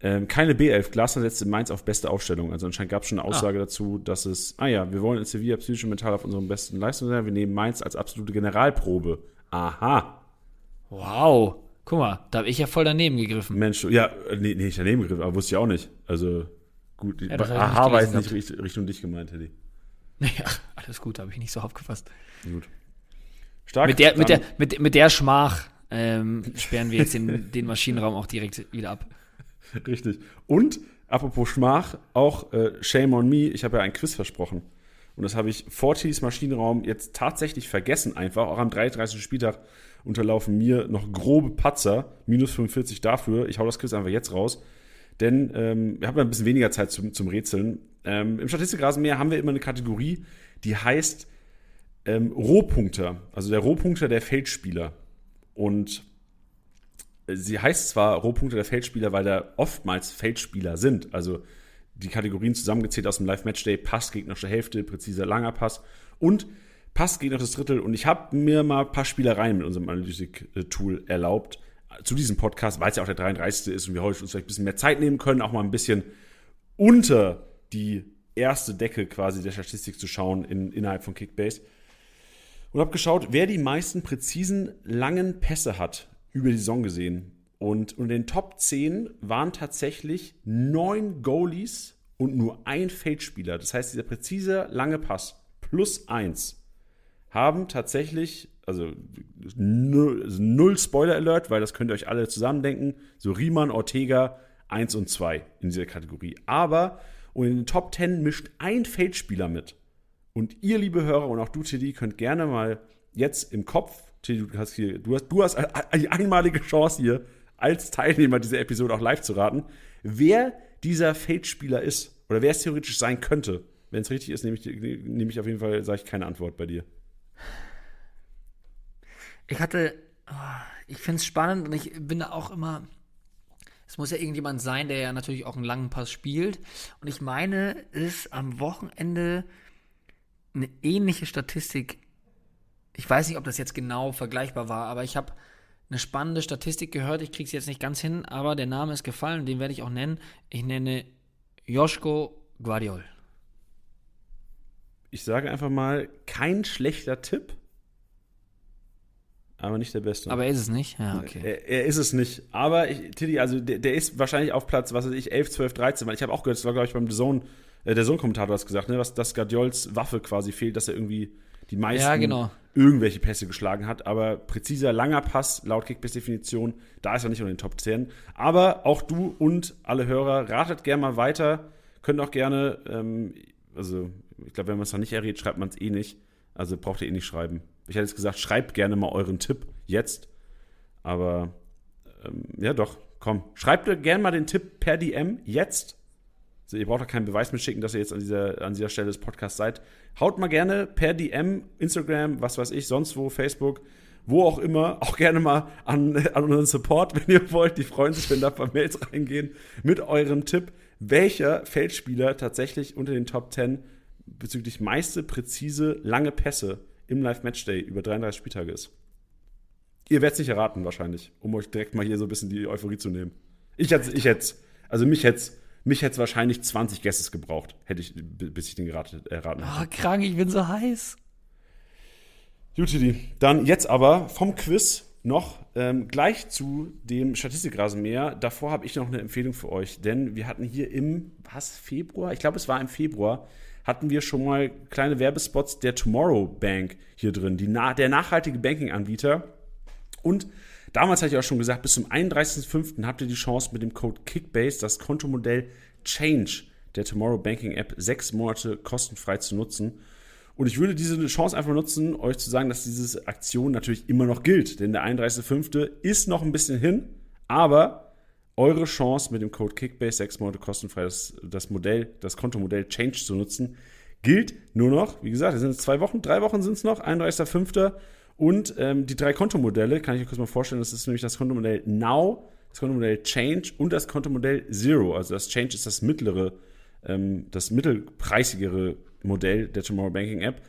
Ähm, keine B11. Glasner setzt in Mainz auf beste Aufstellung. Also anscheinend gab es schon eine ah. Aussage ah. dazu, dass es, ah ja, wir wollen in Sevilla psychisch und mental auf unserem besten Leistung sein. Wir nehmen Mainz als absolute Generalprobe. Aha. Wow. Guck mal, da habe ich ja voll daneben gegriffen. Mensch, ja, nee, nee, ich daneben gegriffen, aber wusste ich auch nicht. Also, gut. Ja, aha war jetzt nicht Richtung, Richtung dich gemeint, Teddy. [laughs] Ja, alles gut, habe ich nicht so aufgefasst. Gut. Stark. Mit der, mit der, mit, mit der Schmach ähm, sperren wir jetzt den, den Maschinenraum auch direkt wieder ab. [laughs] Richtig. Und apropos Schmach, auch äh, Shame on me, ich habe ja ein Quiz versprochen. Und das habe ich vor Tillys Maschinenraum jetzt tatsächlich vergessen einfach. Auch am 33. Spieltag unterlaufen mir noch grobe Patzer. Minus 45 dafür. Ich hau das Quiz einfach jetzt raus. Denn ähm, wir haben ein bisschen weniger Zeit zum, zum Rätseln. Ähm, Im Statistikrasenmäher haben wir immer eine Kategorie, die heißt ähm, Rohpunkter. Also der Rohpunkter der Feldspieler. Und sie heißt zwar Rohpunkte der Feldspieler, weil da oftmals Feldspieler sind. Also die Kategorien zusammengezählt aus dem Live-Matchday, Pass, gegnerische Hälfte, präziser langer Pass und Pass, gegnerisches Drittel. Und ich habe mir mal ein paar Spielereien mit unserem Analytik-Tool erlaubt zu diesem Podcast, weil es ja auch der 33. ist und wir heute uns vielleicht ein bisschen mehr Zeit nehmen können, auch mal ein bisschen unter die erste Decke quasi der Statistik zu schauen in, innerhalb von Kickbase und habe geschaut, wer die meisten präzisen langen Pässe hat über die Saison gesehen. Und in den Top 10 waren tatsächlich neun Goalies und nur ein Feldspieler. Das heißt, dieser präzise lange Pass plus eins haben tatsächlich, also null, also null Spoiler Alert, weil das könnt ihr euch alle zusammendenken, so Riemann, Ortega, 1 und 2 in dieser Kategorie. Aber und in den Top 10 mischt ein Feldspieler mit. Und ihr, liebe Hörer und auch du, Tiddy, könnt gerne mal jetzt im Kopf, du hast hier, du hast, du hast eine einmalige Chance hier, als Teilnehmer dieser Episode auch live zu raten, wer dieser Feldspieler ist oder wer es theoretisch sein könnte. Wenn es richtig ist, nehme ich, nehme ich auf jeden Fall, sage ich keine Antwort bei dir. Ich hatte, oh, ich finde es spannend und ich bin da auch immer. Es muss ja irgendjemand sein, der ja natürlich auch einen langen Pass spielt. Und ich meine, es ist am Wochenende eine ähnliche Statistik. Ich weiß nicht, ob das jetzt genau vergleichbar war, aber ich habe eine spannende Statistik gehört. Ich kriege es jetzt nicht ganz hin, aber der Name ist gefallen, den werde ich auch nennen. Ich nenne Joschko Guardiol. Ich sage einfach mal, kein schlechter Tipp, aber nicht der beste. Aber er ist es nicht? Ja, okay. Er, er ist es nicht. Aber ich, Tiddy, also der, der ist wahrscheinlich auf Platz, was weiß ich, 11, 12, 13, weil ich habe auch gehört, das war, glaube ich, beim Zone, äh, der Zone-Kommentator hat gesagt, ne, was, dass Guardiols Waffe quasi fehlt, dass er irgendwie die meisten Ja, genau. irgendwelche Pässe geschlagen hat. Aber präziser, langer Pass, laut Kickbase-Definition, da ist er nicht unter den Top 10. Aber auch du und alle Hörer, ratet gerne mal weiter. Könnt auch gerne, ähm, also ich glaube, wenn man es noch nicht errät, schreibt man es eh nicht. Also braucht ihr eh nicht schreiben. Ich hätte jetzt gesagt, schreibt gerne mal euren Tipp jetzt. Aber ähm, ja, doch, komm. Schreibt gerne mal den Tipp per DM jetzt. Also, ihr braucht auch keinen Beweis mitschicken, dass ihr jetzt an dieser, an dieser Stelle des Podcasts seid. Haut mal gerne per DM, Instagram, was weiß ich, sonst wo, Facebook, wo auch immer, [laughs] auch gerne mal an, an unseren Support, wenn ihr wollt. Die freuen sich, wenn da paar Mails reingehen mit eurem Tipp, welcher Feldspieler tatsächlich unter den Top 10 bezüglich meiste präzise lange Pässe im Live-Matchday über 33 Spieltage ist. Ihr werdet es nicht erraten, wahrscheinlich, um euch direkt mal hier so ein bisschen die Euphorie zu nehmen. Ich hätte, ich hätte, also mich hätte mich hätte wahrscheinlich 20 Guesses gebraucht, hätte ich, bis ich den geraten, erraten hätte. Oh, krank, ich bin so heiß. Jutidi. Dann jetzt aber vom Quiz noch ähm, gleich zu dem Statistikrasenmäher. Davor habe ich noch eine Empfehlung für euch, denn wir hatten hier im, was, Februar? Ich glaube, es war im Februar, hatten wir schon mal kleine Werbespots der Tomorrow Bank hier drin, die, der nachhaltige Banking-Anbieter. Und damals hatte ich auch schon gesagt, bis zum 31.05. habt ihr die Chance mit dem Code Kickbase das Kontomodell Change der Tomorrow Banking App sechs Monate kostenfrei zu nutzen. Und ich würde diese Chance einfach nutzen, euch zu sagen, dass diese Aktion natürlich immer noch gilt. Denn der 31.05. ist noch ein bisschen hin, aber eure Chance mit dem Code Kickbase sechs Monate kostenfrei das, das Modell, das Kontomodell Change zu nutzen, gilt nur noch, wie gesagt, es sind zwei Wochen, drei Wochen sind es noch, 31.05. Und ähm, die drei Kontomodelle, kann ich euch kurz mal vorstellen, das ist nämlich das Kontomodell Now, das Kontomodell Change und das Kontomodell Zero. Also das Change ist das mittlere, ähm, das mittelpreisigere Modell der Tomorrow Banking App.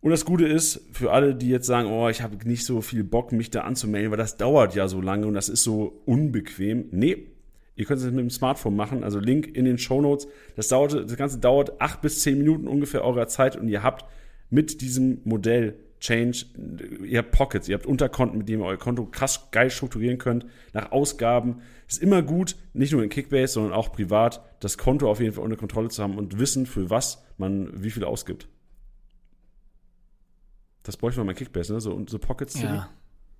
Und das Gute ist, für alle, die jetzt sagen, oh, ich habe nicht so viel Bock, mich da anzumelden, weil das dauert ja so lange und das ist so unbequem. Nee, ihr könnt es mit dem Smartphone machen, also Link in den Show Notes. Das, dauert, das Ganze dauert acht bis zehn Minuten ungefähr eurer Zeit und ihr habt mit diesem Modell Change, ihr habt Pockets, ihr habt Unterkonten, mit denen ihr euer Konto krass geil strukturieren könnt, nach Ausgaben. Ist immer gut, nicht nur in Kickbase, sondern auch privat, das Konto auf jeden Fall unter Kontrolle zu haben und wissen, für was man wie viel ausgibt. Das bräuchte man bei Kickbase, ne? So, so Pockets. Ja,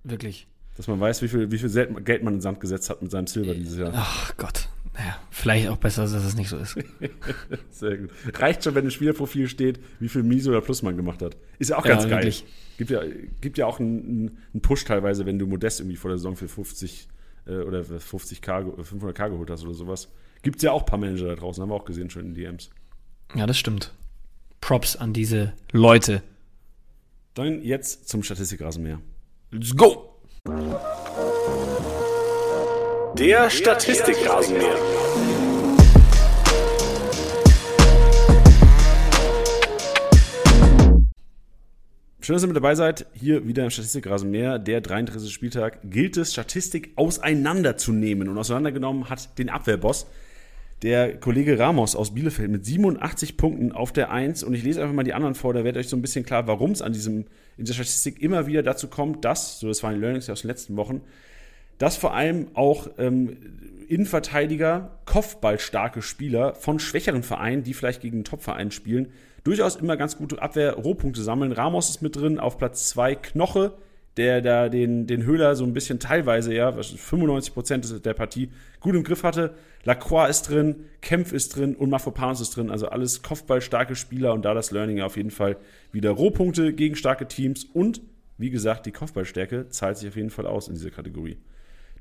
wirklich. Dass man weiß, wie viel, wie viel Geld man in den Sand gesetzt hat mit seinem Silber dieses Jahr. Ach Gott. Naja, vielleicht auch besser, dass es nicht so ist. [laughs] Sehr gut. Reicht schon, wenn im Spielerprofil steht, wie viel Miese oder Plus man gemacht hat. Ist ja auch ganz Ja, geil. wirklich. Gibt ja, gibt ja auch einen, einen Push teilweise, wenn du Modest irgendwie vor der Saison für 50 äh, oder 50k, ge- 500k geholt hast oder sowas. Gibt es ja auch ein paar Manager da draußen, haben wir auch gesehen schon in DMs. Ja, das stimmt. Props an diese Leute. Dann jetzt zum Statistikrasenmäher. Let's go! Der Statistikrasenmäher. Schön, dass ihr mit dabei seid. Hier wieder im Statistikrasenmäher. Der 33. Spieltag gilt es, Statistik auseinanderzunehmen. Und auseinandergenommen hat den Abwehrboss, der Kollege Ramos aus Bielefeld mit 87 Punkten auf der 1. Und ich lese einfach mal die anderen vor, da wird euch so ein bisschen klar, warum es an diesem, in der Statistik immer wieder dazu kommt, dass, so das waren die Learnings aus den letzten Wochen, dass vor allem auch ähm, Innenverteidiger, kopfballstarke Spieler von schwächeren Vereinen, die vielleicht gegen einen Topverein spielen, durchaus immer ganz gute Abwehr-Rohpunkte sammeln. Ramos ist mit drin, auf Platz 2 Knoche, der da den, den Höhler so ein bisschen teilweise, ja, was 95% der Partie gut im Griff hatte. Lacroix ist drin, Kempf ist drin und Mafropanos ist drin. Also alles kopfballstarke Spieler und da das Learning auf jeden Fall wieder Rohpunkte gegen starke Teams und wie gesagt, die Kopfballstärke zahlt sich auf jeden Fall aus in dieser Kategorie.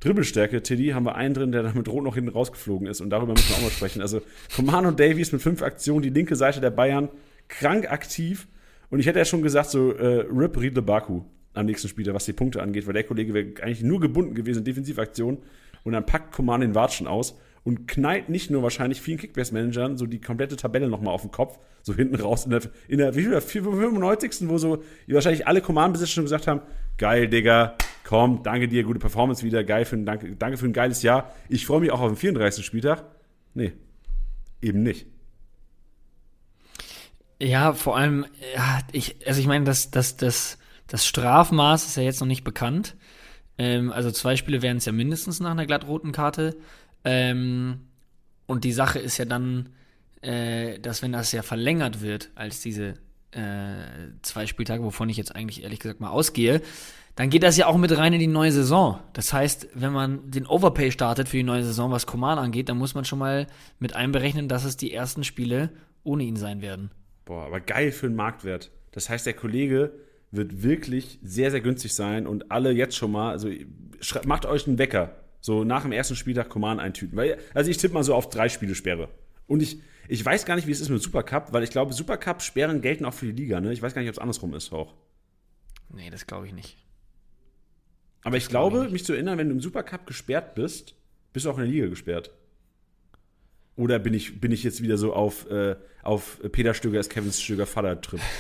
Dribbelstärke, Tiddy, haben wir einen drin, der da mit Rot noch hinten rausgeflogen ist und darüber müssen wir auch mal sprechen. Also Coman und Davies mit fünf Aktionen, die linke Seite der Bayern, krank aktiv. Und ich hätte ja schon gesagt, so äh, Rip Riedle Baku am nächsten Spieltag, was die Punkte angeht, weil der Kollege wäre eigentlich nur gebunden gewesen in Defensivaktionen und dann packt Coman den Watschen aus und knallt nicht nur wahrscheinlich vielen Kickbase-Managern so die komplette Tabelle nochmal auf den Kopf, so hinten raus in der, in der wie viel, 95. wo so wahrscheinlich alle Command-Besitzer schon gesagt haben, geil, Digga, komm, danke dir, gute Performance wieder, geil für ein, danke, danke für ein geiles Jahr. Ich freue mich auch auf den 34. Spieltag. Nee, eben nicht. Ja, vor allem, ja, ich, also ich meine, das, das, das, das Strafmaß ist ja jetzt noch nicht bekannt. Ähm, also zwei Spiele wären es ja mindestens nach einer glattroten Karte. Ähm, und die Sache ist ja dann, äh, dass wenn das ja verlängert wird als diese äh, zwei Spieltage, wovon ich jetzt eigentlich ehrlich gesagt mal ausgehe, dann geht das ja auch mit rein in die neue Saison. Das heißt, wenn man den Overpay startet für die neue Saison, was Command angeht, dann muss man schon mal mit einberechnen, dass es die ersten Spiele ohne ihn sein werden. Boah, aber geil für den Marktwert. Das heißt, der Kollege wird wirklich sehr, sehr günstig sein und alle jetzt schon mal, also macht euch einen Wecker. So nach dem ersten Spieltag Command eintüten. Weil, also ich tippe mal so auf drei Spiele Sperre. Und ich, ich weiß gar nicht, wie es ist mit Supercup, weil ich glaube, Supercup-Sperren gelten auch für die Liga, ne? Ich weiß gar nicht, ob es andersrum ist auch. Nee, das glaube ich nicht. Aber ich glaube, mich zu erinnern, wenn du im Supercup gesperrt bist, bist du auch in der Liga gesperrt. Oder bin ich, bin ich jetzt wieder so auf, äh, auf Peter Stöger ist Kevin Stöger Vater-Trip? [laughs]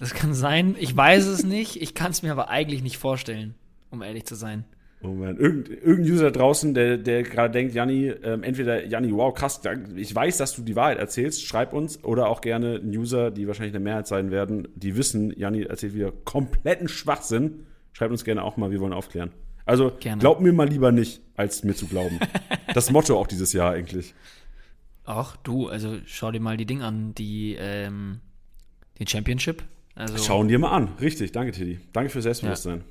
Das kann sein. Ich weiß es nicht. Ich kann es mir aber eigentlich nicht vorstellen, um ehrlich zu sein. Oh man, Irgend, irgendein User draußen, der, der gerade denkt, Janni, ähm, entweder Janni, wow, krass, ich weiß, dass du die Wahrheit erzählst, schreib uns, oder auch gerne User, die wahrscheinlich eine Mehrheit sein werden, die wissen, Janni erzählt wieder kompletten Schwachsinn. Schreibt uns gerne auch mal, wir wollen aufklären. Also Gerne. glaub mir mal lieber nicht, als mir zu glauben. [laughs] das Motto auch dieses Jahr eigentlich. Ach, du, also schau dir mal die Ding an, die, ähm, die Championship. Also, Schauen dir mal an. Richtig, danke, Teddy. Danke fürs Selbstbewusstsein.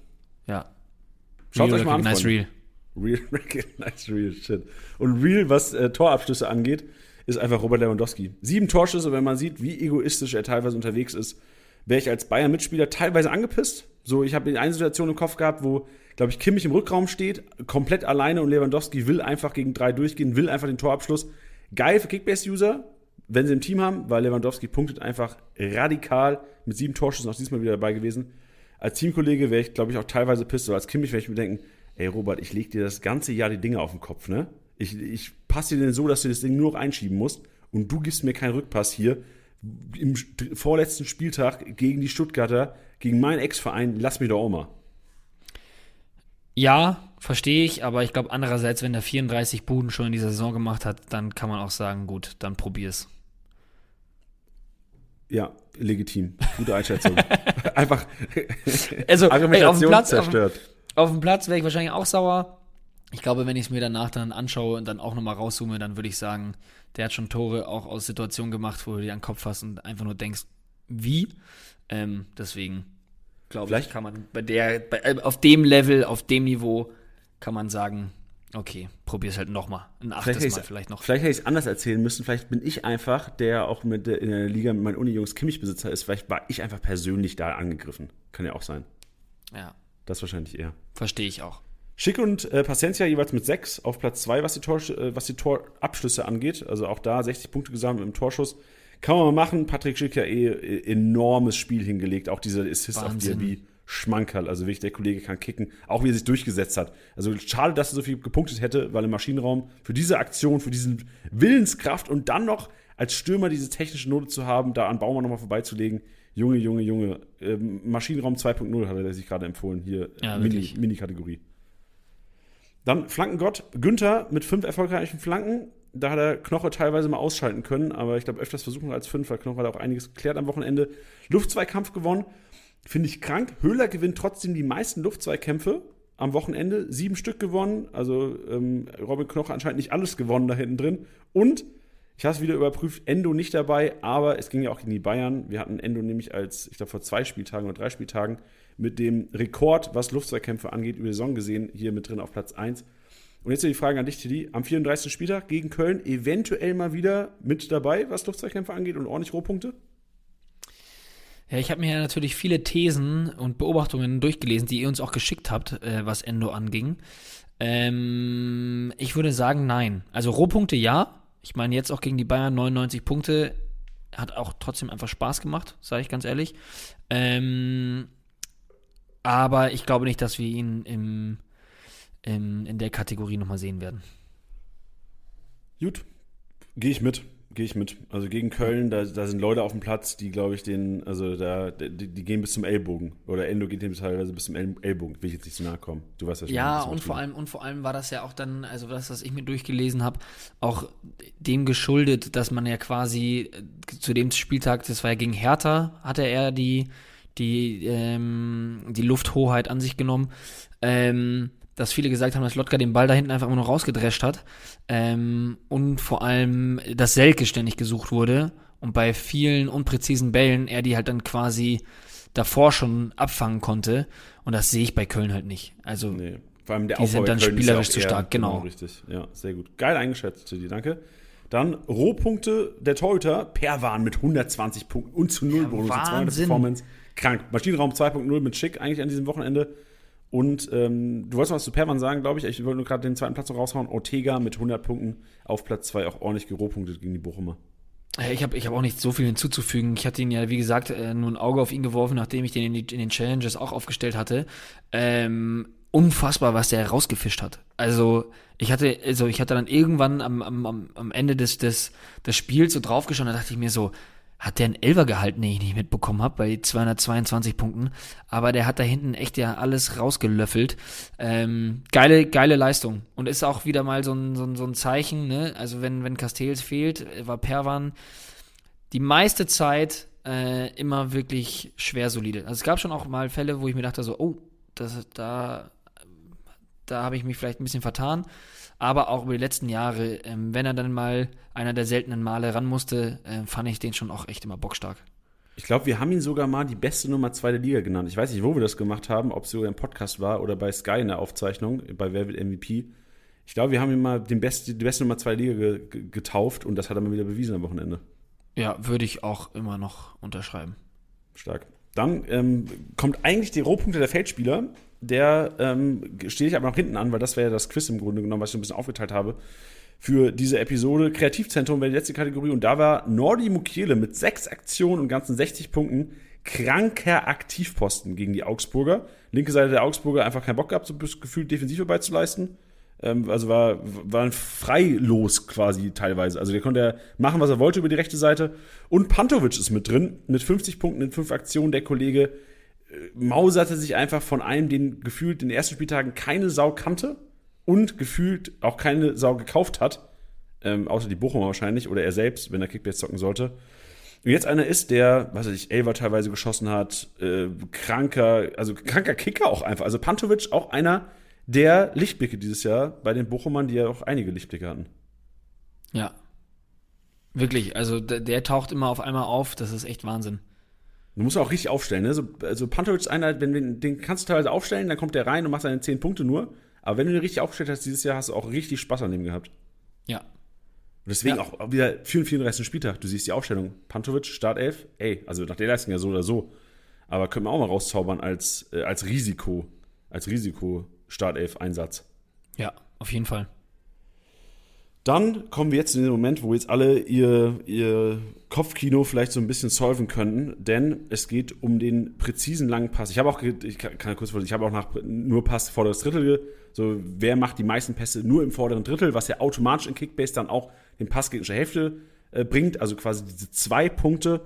Ja. Schaut Real euch mal an. Freunde. real. Real, [laughs] recognize real shit. Und real, was äh, Torabschlüsse angeht, ist einfach Robert Lewandowski. Sieben Torschüsse, wenn man sieht, wie egoistisch er teilweise unterwegs ist, wäre ich als Bayern-Mitspieler teilweise angepisst. So, ich habe eine Situation im Kopf gehabt, wo, glaube ich, Kimmich im Rückraum steht, komplett alleine und Lewandowski will einfach gegen drei durchgehen, will einfach den Torabschluss. Geil für Kickbase-User, wenn sie ein Team haben, weil Lewandowski punktet einfach radikal mit sieben Torschüssen auch diesmal wieder dabei gewesen. Als Teamkollege wäre ich, glaube ich, auch teilweise pisst. Oder als Kimmich wäre ich mir denken, ey Robert, ich leg dir das ganze Jahr die Dinge auf den Kopf, ne? Ich, ich passe dir denn so, dass du das Ding nur noch einschieben musst und du gibst mir keinen Rückpass hier im vorletzten Spieltag gegen die Stuttgarter, gegen meinen Ex-Verein, lass mich doch auch mal. Ja, verstehe ich, aber ich glaube andererseits, wenn der 34 Buden schon in dieser Saison gemacht hat, dann kann man auch sagen, gut, dann probier's. Ja, legitim. Gute Einschätzung. [laughs] Einfach Also, ey, auf dem Platz, auf, zerstört. auf dem Platz wäre ich wahrscheinlich auch sauer. Ich glaube, wenn ich es mir danach dann anschaue und dann auch nochmal rauszoome, dann würde ich sagen, der hat schon Tore auch aus Situationen gemacht, wo du dir an den Kopf hast und einfach nur denkst, wie? Ähm, deswegen, glaube Vielleicht- ich, kann man bei der, bei, äh, auf dem Level, auf dem Niveau, kann man sagen, okay, probier's halt nochmal. Ein achtes hätte Mal vielleicht noch. Vielleicht hätte ich es anders erzählen müssen. Vielleicht bin ich einfach, der auch mit der, in der Liga mit meinen Uni-Jungs Kimmich-Besitzer ist. Vielleicht war ich einfach persönlich da angegriffen. Kann ja auch sein. Ja, Das wahrscheinlich eher. verstehe ich auch. Schick und äh, Paciencia jeweils mit sechs auf Platz zwei, was die, Tor, äh, was die Torabschlüsse angeht. Also auch da 60 Punkte gesammelt im Torschuss. Kann man mal machen. Patrick Schick ja eh äh, enormes Spiel hingelegt. Auch diese Assist auf Wahnsinn. Diaby. Schmankerl. Also wirklich, der Kollege kann kicken. Auch wie er sich durchgesetzt hat. Also schade, dass er so viel gepunktet hätte, weil im Maschinenraum für diese Aktion, für diesen Willenskraft und dann noch als Stürmer diese technische Note zu haben, da an Baumann nochmal vorbeizulegen. Junge, Junge, Junge. Ähm, Maschinenraum 2.0 hat er sich gerade empfohlen. Hier, Ja, Mini-. Mini-Kategorie. Dann Flankengott, Günther mit fünf erfolgreichen Flanken. Da hat er Knoche teilweise mal ausschalten können, aber ich glaube öfters versuchen als fünf, weil Knoche hat auch einiges geklärt am Wochenende. Luftzweikampf gewonnen, finde ich krank. Höhler gewinnt trotzdem die meisten Luftzweikämpfe am Wochenende. Sieben Stück gewonnen, also ähm, Robin Knoche anscheinend nicht alles gewonnen da hinten drin. Und ich habe es wieder überprüft, Endo nicht dabei, aber es ging ja auch gegen die Bayern. Wir hatten Endo nämlich als, ich glaube, vor zwei Spieltagen oder drei Spieltagen mit dem Rekord, was Luftzweikämpfe angeht, über die Saison gesehen, hier mit drin auf Platz 1. Und jetzt die Frage an dich, Tilly. Am 34. Spieltag gegen Köln eventuell mal wieder mit dabei, was Luftzweikämpfe angeht und ordentlich Rohpunkte? Ja, ich habe mir natürlich viele Thesen und Beobachtungen durchgelesen, die ihr uns auch geschickt habt, äh, was Endo anging. Ähm, ich würde sagen, nein. Also Rohpunkte ja. Ich meine, jetzt auch gegen die Bayern 99 Punkte. Hat auch trotzdem einfach Spaß gemacht, sage ich ganz ehrlich. Ähm, aber ich glaube nicht, dass wir ihn im, im, in der Kategorie nochmal sehen werden. Gut, gehe ich mit. Gehe ich mit. Also gegen Köln, da, da sind Leute auf dem Platz, die, glaube ich, den, also da, die, die gehen bis zum Ellbogen. Oder Endo geht dem teilweise bis zum El- Ellbogen. Will ich jetzt nicht zu nahe kommen. Du weißt ja schon. Ja, und vor allem, und vor allem war das ja auch dann, also das, was ich mir durchgelesen habe, auch dem geschuldet, dass man ja quasi äh, zu dem Spieltag, das war ja gegen Hertha, hatte er die, die, ähm, die Lufthoheit an sich genommen. Ähm, dass viele gesagt haben, dass Lotka den Ball da hinten einfach immer noch rausgedrescht hat. Ähm, und vor allem, dass Selke ständig gesucht wurde. Und bei vielen unpräzisen Bällen er die halt dann quasi davor schon abfangen konnte. Und das sehe ich bei Köln halt nicht. Also, Nee. Vor allem der Die sind Aufbau dann Köln ist spielerisch ja zu stark, genau. Richtig, ja, sehr gut. Geil eingeschätzt, dir, danke. Dann Rohpunkte der Torhüter, Perwan mit 120 Punkten und zu null Bonus, und 200 Wahnsinn. Performance. Krank. Maschinenraum 2.0 mit Schick eigentlich an diesem Wochenende. Und ähm, du wolltest was zu Perwan sagen, glaube ich. Ich wollte nur gerade den zweiten Platz noch raushauen. Ortega mit 100 Punkten auf Platz 2 auch ordentlich gerohpunktet gegen die Bochumer. Äh, Ich habe ich hab auch nicht so viel hinzuzufügen. Ich hatte ihn ja, wie gesagt, äh, nur ein Auge auf ihn geworfen, nachdem ich den in, den Challenges auch aufgestellt hatte. Ähm, unfassbar, was der rausgefischt hat. Also ich hatte, also ich hatte dann irgendwann am, am, am- am Ende des, des, des Spiels so draufgeschaut, da dachte ich mir so, hat der einen Elfer gehalten, den ich nicht mitbekommen habe, bei 222 Punkten. Aber der hat da hinten echt ja alles rausgelöffelt. Ähm, geile, geile Leistung. Und ist auch wieder mal so ein, so ein, so ein Zeichen, ne? Also wenn, wenn Castells fehlt, äh, war Perwan die meiste Zeit äh, immer wirklich schwer solide. Also es gab schon auch mal Fälle, wo ich mir dachte so, oh, das, da, da habe ich mich vielleicht ein bisschen vertan. Aber auch über die letzten Jahre, ähm, wenn er dann mal einer der seltenen Male ran musste, äh, fand ich den schon auch echt immer bockstark. Ich glaube, wir haben ihn sogar mal die beste Nummer 2 der Liga genannt. Ich weiß nicht, wo wir das gemacht haben, ob es sogar im Podcast war oder bei Sky in der Aufzeichnung, bei Wer wird MVP. Ich glaube, wir haben ihn mal den best, die beste Nummer 2 der Liga ge, ge, getauft und das hat er mal wieder bewiesen am Wochenende. Ja, würde ich auch immer noch unterschreiben. Stark. Dann ähm, kommt eigentlich die Rohpunkte der Feldspieler. Der ähm, stehe ich aber noch hinten an, weil das wäre ja das Quiz im Grunde genommen, was ich so ein bisschen aufgeteilt habe. Für diese Episode. Kreativzentrum wäre die letzte Kategorie und da war Nordi Mukiele mit sechs Aktionen und ganzen 60 Punkten kranker Aktivposten gegen die Augsburger. Linke Seite der Augsburger einfach keinen Bock gehabt, so gefühlt Defensivarbeit zu leisten. Ähm, also war, war ein Freilos quasi teilweise. Also der konnte ja machen, was er wollte über die rechte Seite. Und Pantovic ist mit drin, mit 50 Punkten in fünf Aktionen. Der Kollege mauserte sich einfach von einem, den gefühlt in den ersten Spieltagen keine Sau kannte und gefühlt auch keine Sau gekauft hat. Ähm, außer die Bochumer wahrscheinlich oder er selbst, wenn er Kickbase zocken sollte. Und jetzt einer ist, der, was weiß ich, Elver teilweise geschossen hat, äh, kranker, also kranker Kicker auch einfach. Also Pantovic auch einer der Lichtblicke dieses Jahr bei den Bochumern, die ja auch einige Lichtblicke hatten. Ja. Wirklich, also der, der taucht immer auf einmal auf, das ist echt Wahnsinn. Du musst auch richtig aufstellen, ne? So, also Pantovic ist einer, wenn, wenn, den kannst du teilweise aufstellen, dann kommt der rein und macht seine 10 Punkte nur. Aber wenn du den richtig aufgestellt hast dieses Jahr, hast du auch richtig Spaß an dem gehabt. Ja. Und deswegen Ja. auch wieder 34. Spieltag. Du siehst die Aufstellung. Pantovic, Startelf, ey, also nach der Leistung ja so oder so. Aber können wir auch mal rauszaubern als, äh, als Risiko, als Risiko-Startelf-Einsatz. Ja, auf jeden Fall. Dann kommen wir jetzt in den Moment, wo jetzt alle ihr, ihr Kopfkino vielleicht so ein bisschen solven könnten, denn es geht um den präzisen langen Pass. Ich habe auch, ich kann, kurz, ich habe auch nach nur Pass vorderes Drittel, so wer macht die meisten Pässe nur im vorderen Drittel, was ja automatisch in Kickbase dann auch den Pass gegnerischer Hälfte äh, bringt, also quasi diese zwei Punkte.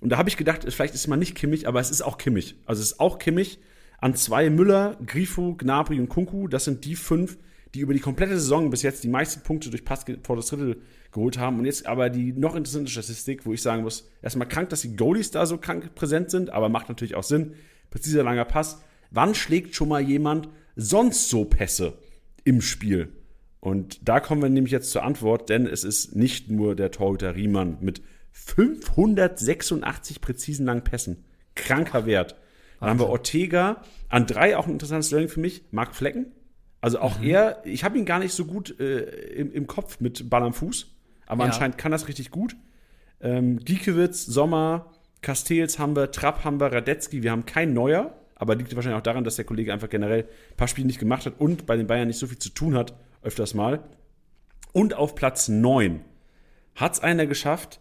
Und da habe ich gedacht, vielleicht ist mal nicht Kimmich, aber es ist auch Kimmich. Also es ist auch Kimmich an zwei Müller, Grifo, Gnabry und Kunku. Das sind die fünf, die über die komplette Saison bis jetzt die meisten Punkte durch Pass vor das Drittel geholt haben. Und jetzt aber die noch interessante Statistik, wo ich sagen muss, erstmal krank, dass die Goalies da so krank präsent sind, aber macht natürlich auch Sinn. Präziser langer Pass. Wann schlägt schon mal jemand sonst so Pässe im Spiel? Und da kommen wir nämlich jetzt zur Antwort, denn es ist nicht nur der Torhüter Riemann mit 586 präzisen langen Pässen. Kranker Wert. Dann haben wir Ortega, an drei auch ein interessantes Learning für mich, Marc Flecken. Also auch er, ich habe ihn gar nicht so gut äh, im, im Kopf mit Ball am Fuß, aber Ja. anscheinend kann das richtig gut. Ähm, Giekewitz, Sommer, Castells haben wir, Trapp haben wir, Radetzky, wir haben keinen Neuer, aber liegt wahrscheinlich auch daran, dass der Kollege einfach generell ein paar Spiele nicht gemacht hat und bei den Bayern nicht so viel zu tun hat, öfters mal. Und auf Platz 9 hat es einer geschafft.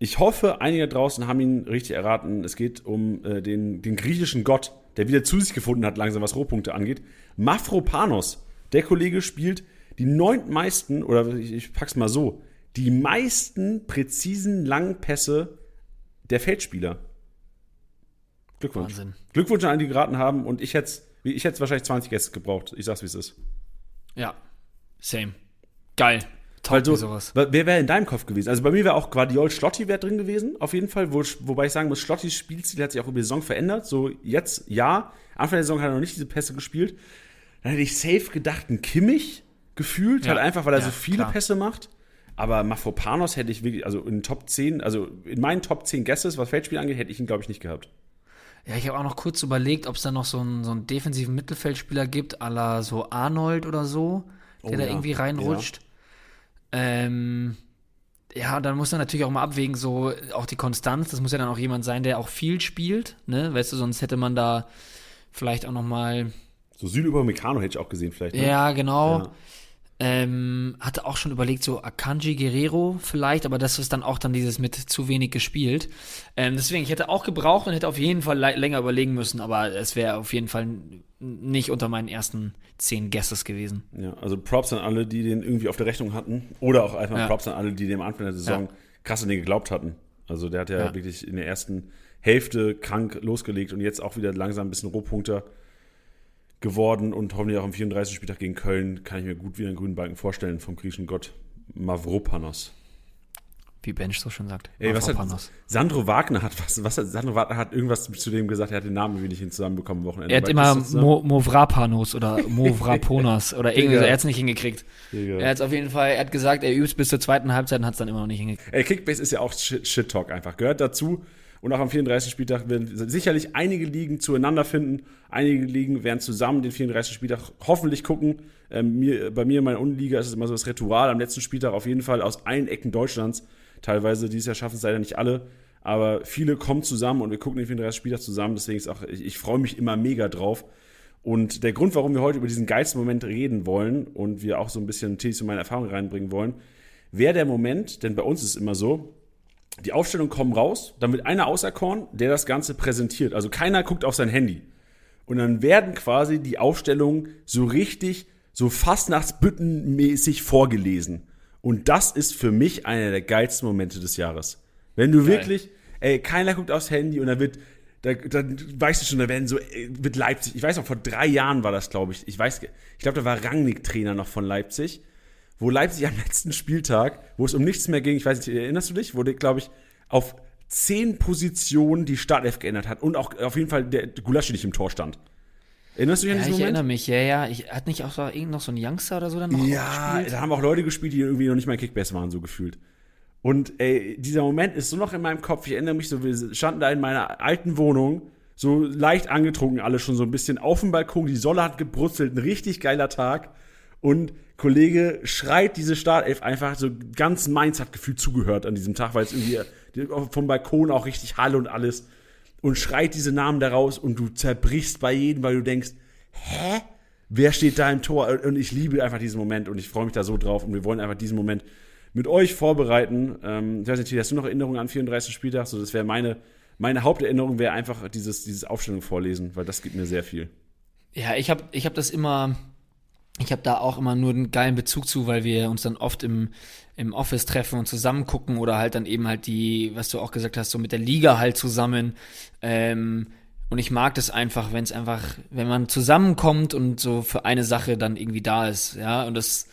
Ich hoffe, einige draußen haben ihn richtig erraten. Es geht um äh, den, den griechischen Gott, der wieder zu sich gefunden hat, langsam was Rohpunkte angeht. Mafropanos. Der Kollege spielt die neuntmeisten, oder ich, ich pack's mal so, die meisten präzisen langen Pässe der Feldspieler. Glückwunsch. Wahnsinn. Glückwunsch an alle, die geraten haben. Und ich hätte ich hätte wahrscheinlich 20 Gäste gebraucht. Ich sag's, wie es ist. Ja. Same. Geil. Toll, Weil so, sowas. wa- wer wäre in deinem Kopf gewesen? Also bei mir wäre auch Guardiol Schlotti wär drin gewesen, auf jeden Fall. Wo, wobei ich sagen muss, Schlottis Spielstil hat sich auch über die Saison verändert. So jetzt, ja. Anfang der Saison hat er noch nicht diese Pässe gespielt. Dann hätte ich safe gedacht, ein Kimmich gefühlt, Ja, halt einfach, weil er ja, so viele klar. Pässe macht. Aber Mafropanos hätte ich wirklich, also in Top 10, also in meinen Top 10 Guesses, was Feldspiel angeht, hätte ich ihn, glaube ich, nicht gehabt. Ja, ich habe auch noch kurz überlegt, ob es da noch so einen, so einen defensiven Mittelfeldspieler gibt, à la so Arnold oder so, der Oh da ja, irgendwie reinrutscht. Ähm, ja, dann muss man natürlich auch mal abwägen, so auch die Konstanz, das muss ja dann auch jemand sein, der auch viel spielt, ne? Weißt du, sonst hätte man da vielleicht auch noch mal So Südübermecano hätte ich auch gesehen, vielleicht. Ne? Ja, genau. Ja. Ähm, hatte auch schon überlegt, so Akanji Guerrero vielleicht, aber das ist dann auch dann dieses mit zu wenig gespielt. Ähm, deswegen, ich hätte auch gebraucht und hätte auf jeden Fall länger überlegen müssen, aber es wäre auf jeden Fall nicht unter meinen ersten zehn Guesses gewesen. Ja, also Props an alle, die den irgendwie auf der Rechnung hatten. Oder auch einfach Ja. Props an alle, die dem Anfang der Saison krass an den geglaubt hatten. Also der hat ja, Ja. wirklich in der ersten Hälfte krank losgelegt und jetzt auch wieder langsam ein bisschen Rohpunkter geworden und hoffentlich auch am 34. Spieltag gegen Köln kann ich mir gut wieder einen grünen Balken vorstellen vom griechischen Gott Mavropanos. Wie Bench so schon sagt. Ey, was hat. Sandro Wagner hat was, was hat, Sandro Wagner hat irgendwas zu dem gesagt, er hat den Namen irgendwie nicht hin zusammenbekommen am Wochenende. Er hat immer? Mo Movrapanos oder Movraponas [laughs] oder irgendwie so, er hat es nicht hingekriegt. Digga. Er hat es auf jeden Fall, er hat gesagt, er übt bis zur zweiten Halbzeit und hat es dann immer noch nicht hingekriegt. Ey, Kickbase ist ja auch Shit- Shit-Talk einfach. Gehört dazu. Und auch am 34. Spieltag werden sicherlich einige Ligen zueinander finden. Einige Ligen werden zusammen den 34. Spieltag hoffentlich gucken. Ähm, mir, bei mir in meiner Unliga ist es immer so das Ritual am letzten Spieltag auf jeden Fall aus allen Ecken Deutschlands. Teilweise dieses Jahr schaffen es leider nicht alle. Aber viele kommen zusammen und wir gucken den 34. Spieltag zusammen. Deswegen ist auch, ich, ich freue mich immer mega drauf. Und der Grund, warum wir heute über diesen geilsten Moment reden wollen und wir auch so ein bisschen Tees und meine Erfahrung reinbringen wollen, wäre der Moment, denn bei uns ist es immer so, die Aufstellungen kommen raus, dann wird einer auserkoren, der das Ganze präsentiert. Also keiner guckt auf sein Handy. Und dann werden quasi die Aufstellungen so richtig, so fastnachtsbüttenmäßig vorgelesen. Und das ist für mich einer der geilsten Momente des Jahres. Wenn du wirklich, ey, keiner guckt aufs Handy und dann wird, da, dann weißt du schon, da werden so, ey, wird Leipzig, ich weiß noch, vor drei Jahren war das, glaube ich. Ich weiß, ich glaube, da war Rangnick Trainer noch von Leipzig wo Leipzig am letzten Spieltag, wo es um nichts mehr ging, ich weiß nicht, erinnerst du dich, wo der, glaube ich, auf zehn Positionen die Startelf geändert hat und auch auf jeden Fall der Gulaschi nicht im Tor stand. Erinnerst du dich an Ja, diesen ich erinnere Moment? mich, ja, ja. Ich, hat nicht auch so, irgend noch so ein Youngster oder so dann noch Ja, gespielt? da haben auch Leute gespielt, die irgendwie noch nicht mal in Kickbase waren, so gefühlt. Und ey, dieser Moment ist so noch in meinem Kopf. Ich erinnere mich so, wir standen da in meiner alten Wohnung, so leicht angetrunken, alle schon so ein bisschen auf dem Balkon. Die Sonne hat gebrutzelt, ein richtig geiler Tag. Und Kollege schreit diese Startelf einfach so ganz Mainz hat gefühlt zugehört an diesem Tag, weil es irgendwie vom Balkon auch richtig Halle und alles und schreit diese Namen da raus und du zerbrichst bei jedem, weil du denkst, hä? Wer steht da im Tor? Und ich liebe einfach diesen Moment und ich freue mich da so drauf und wir wollen einfach diesen Moment mit euch vorbereiten. Ähm, ich weiß nicht, hast du noch Erinnerungen an 34 Spieltag? So, das wäre meine, meine Haupterinnerung wäre einfach dieses, dieses Aufstellung vorlesen, weil das gibt mir sehr viel. Ja, ich habe ich hab das immer, ich habe da auch immer nur einen geilen Bezug zu, weil wir uns dann oft im, im Office treffen und zusammen gucken oder halt dann eben halt die, was du auch gesagt hast, so mit der Liga halt zusammen. Ähm, und ich mag das einfach, wenn es einfach, wenn man zusammenkommt und so für eine Sache dann irgendwie da ist, ja, und das,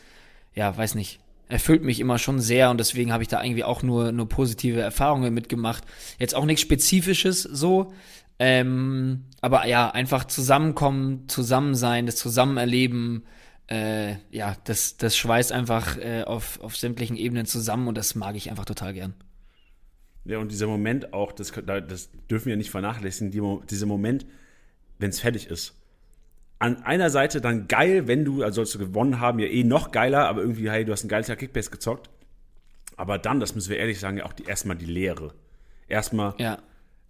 ja, weiß nicht, erfüllt mich immer schon sehr und deswegen habe ich da irgendwie auch nur, nur positive Erfahrungen mitgemacht. Jetzt auch nichts Spezifisches so, ähm, aber ja, einfach zusammenkommen, zusammen sein, das Zusammenerleben, äh, ja, das, das schweißt einfach äh, auf, auf sämtlichen Ebenen zusammen und das mag ich einfach total gern. Ja, und dieser Moment auch, das, das dürfen wir nicht vernachlässigen, die, dieser Moment, wenn es fertig ist. An einer Seite dann geil, wenn du, also sollst du gewonnen haben, ja eh noch geiler, aber irgendwie, hey, du hast einen geilen Tag Kickbase gezockt. Aber dann, das müssen wir ehrlich sagen, ja auch die, erstmal die Lehre. Erstmal, ja.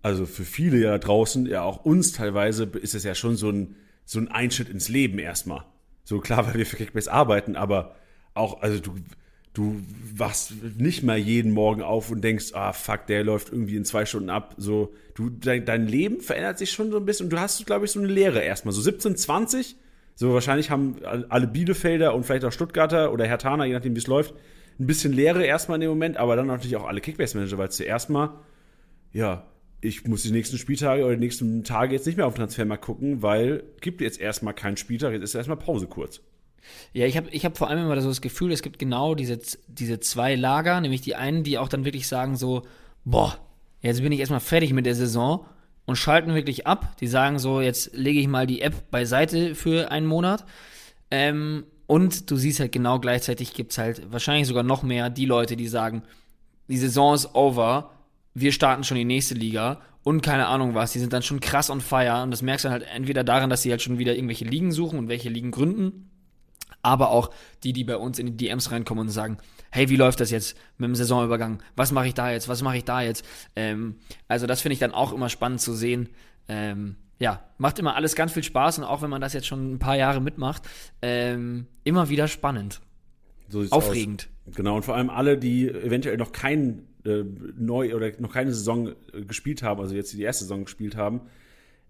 also für viele ja draußen, ja auch uns teilweise, ist es ja schon so ein, so ein Einschnitt ins Leben erstmal. So klar, weil wir für Kickbase arbeiten, aber auch, also du, du wachst nicht mal jeden Morgen auf und denkst, ah, fuck, der läuft irgendwie in zwei Stunden ab. So, du, dein, dein Leben verändert sich schon so ein bisschen und du hast, glaube ich, so eine Lehre erstmal. So 17, 20, so wahrscheinlich haben alle Bielefelder und vielleicht auch Stuttgarter oder Hertaner, je nachdem, wie es läuft, ein bisschen Lehre erstmal in dem Moment, aber dann natürlich auch alle Kickbase-Manager, weil zuerst mal, ja, ich muss die nächsten Spieltage oder die nächsten Tage jetzt nicht mehr auf den Transfermarkt gucken, weil gibt jetzt erstmal keinen Spieltag, jetzt ist erstmal Pause kurz. Ja, ich habe ich hab vor allem immer so das Gefühl, es gibt genau diese, diese zwei Lager, nämlich die einen, die auch dann wirklich sagen so, boah, jetzt bin ich erstmal fertig mit der Saison und schalten wirklich ab. Die sagen so, jetzt lege ich mal die App beiseite für einen Monat. Ähm, und du siehst halt genau gleichzeitig gibt es halt wahrscheinlich sogar noch mehr die Leute, die sagen, die Saison ist over, wir starten schon die nächste Liga und keine Ahnung was, die sind dann schon krass on fire und das merkst du halt entweder daran, dass sie halt schon wieder irgendwelche Ligen suchen und welche Ligen gründen, aber auch die, die bei uns in die DMs reinkommen und sagen, hey, wie läuft das jetzt mit dem Saisonübergang? Was mache ich da jetzt? Was mache ich da jetzt? Ähm, also das finde ich dann auch immer spannend zu sehen. Ähm, ja, macht immer alles ganz viel Spaß und auch wenn man das jetzt schon ein paar Jahre mitmacht, ähm, immer wieder spannend. So Aufregend. Aus. Genau, und vor allem alle, die eventuell noch keinen äh, neu oder noch keine Saison äh, gespielt haben, also jetzt die erste Saison gespielt haben,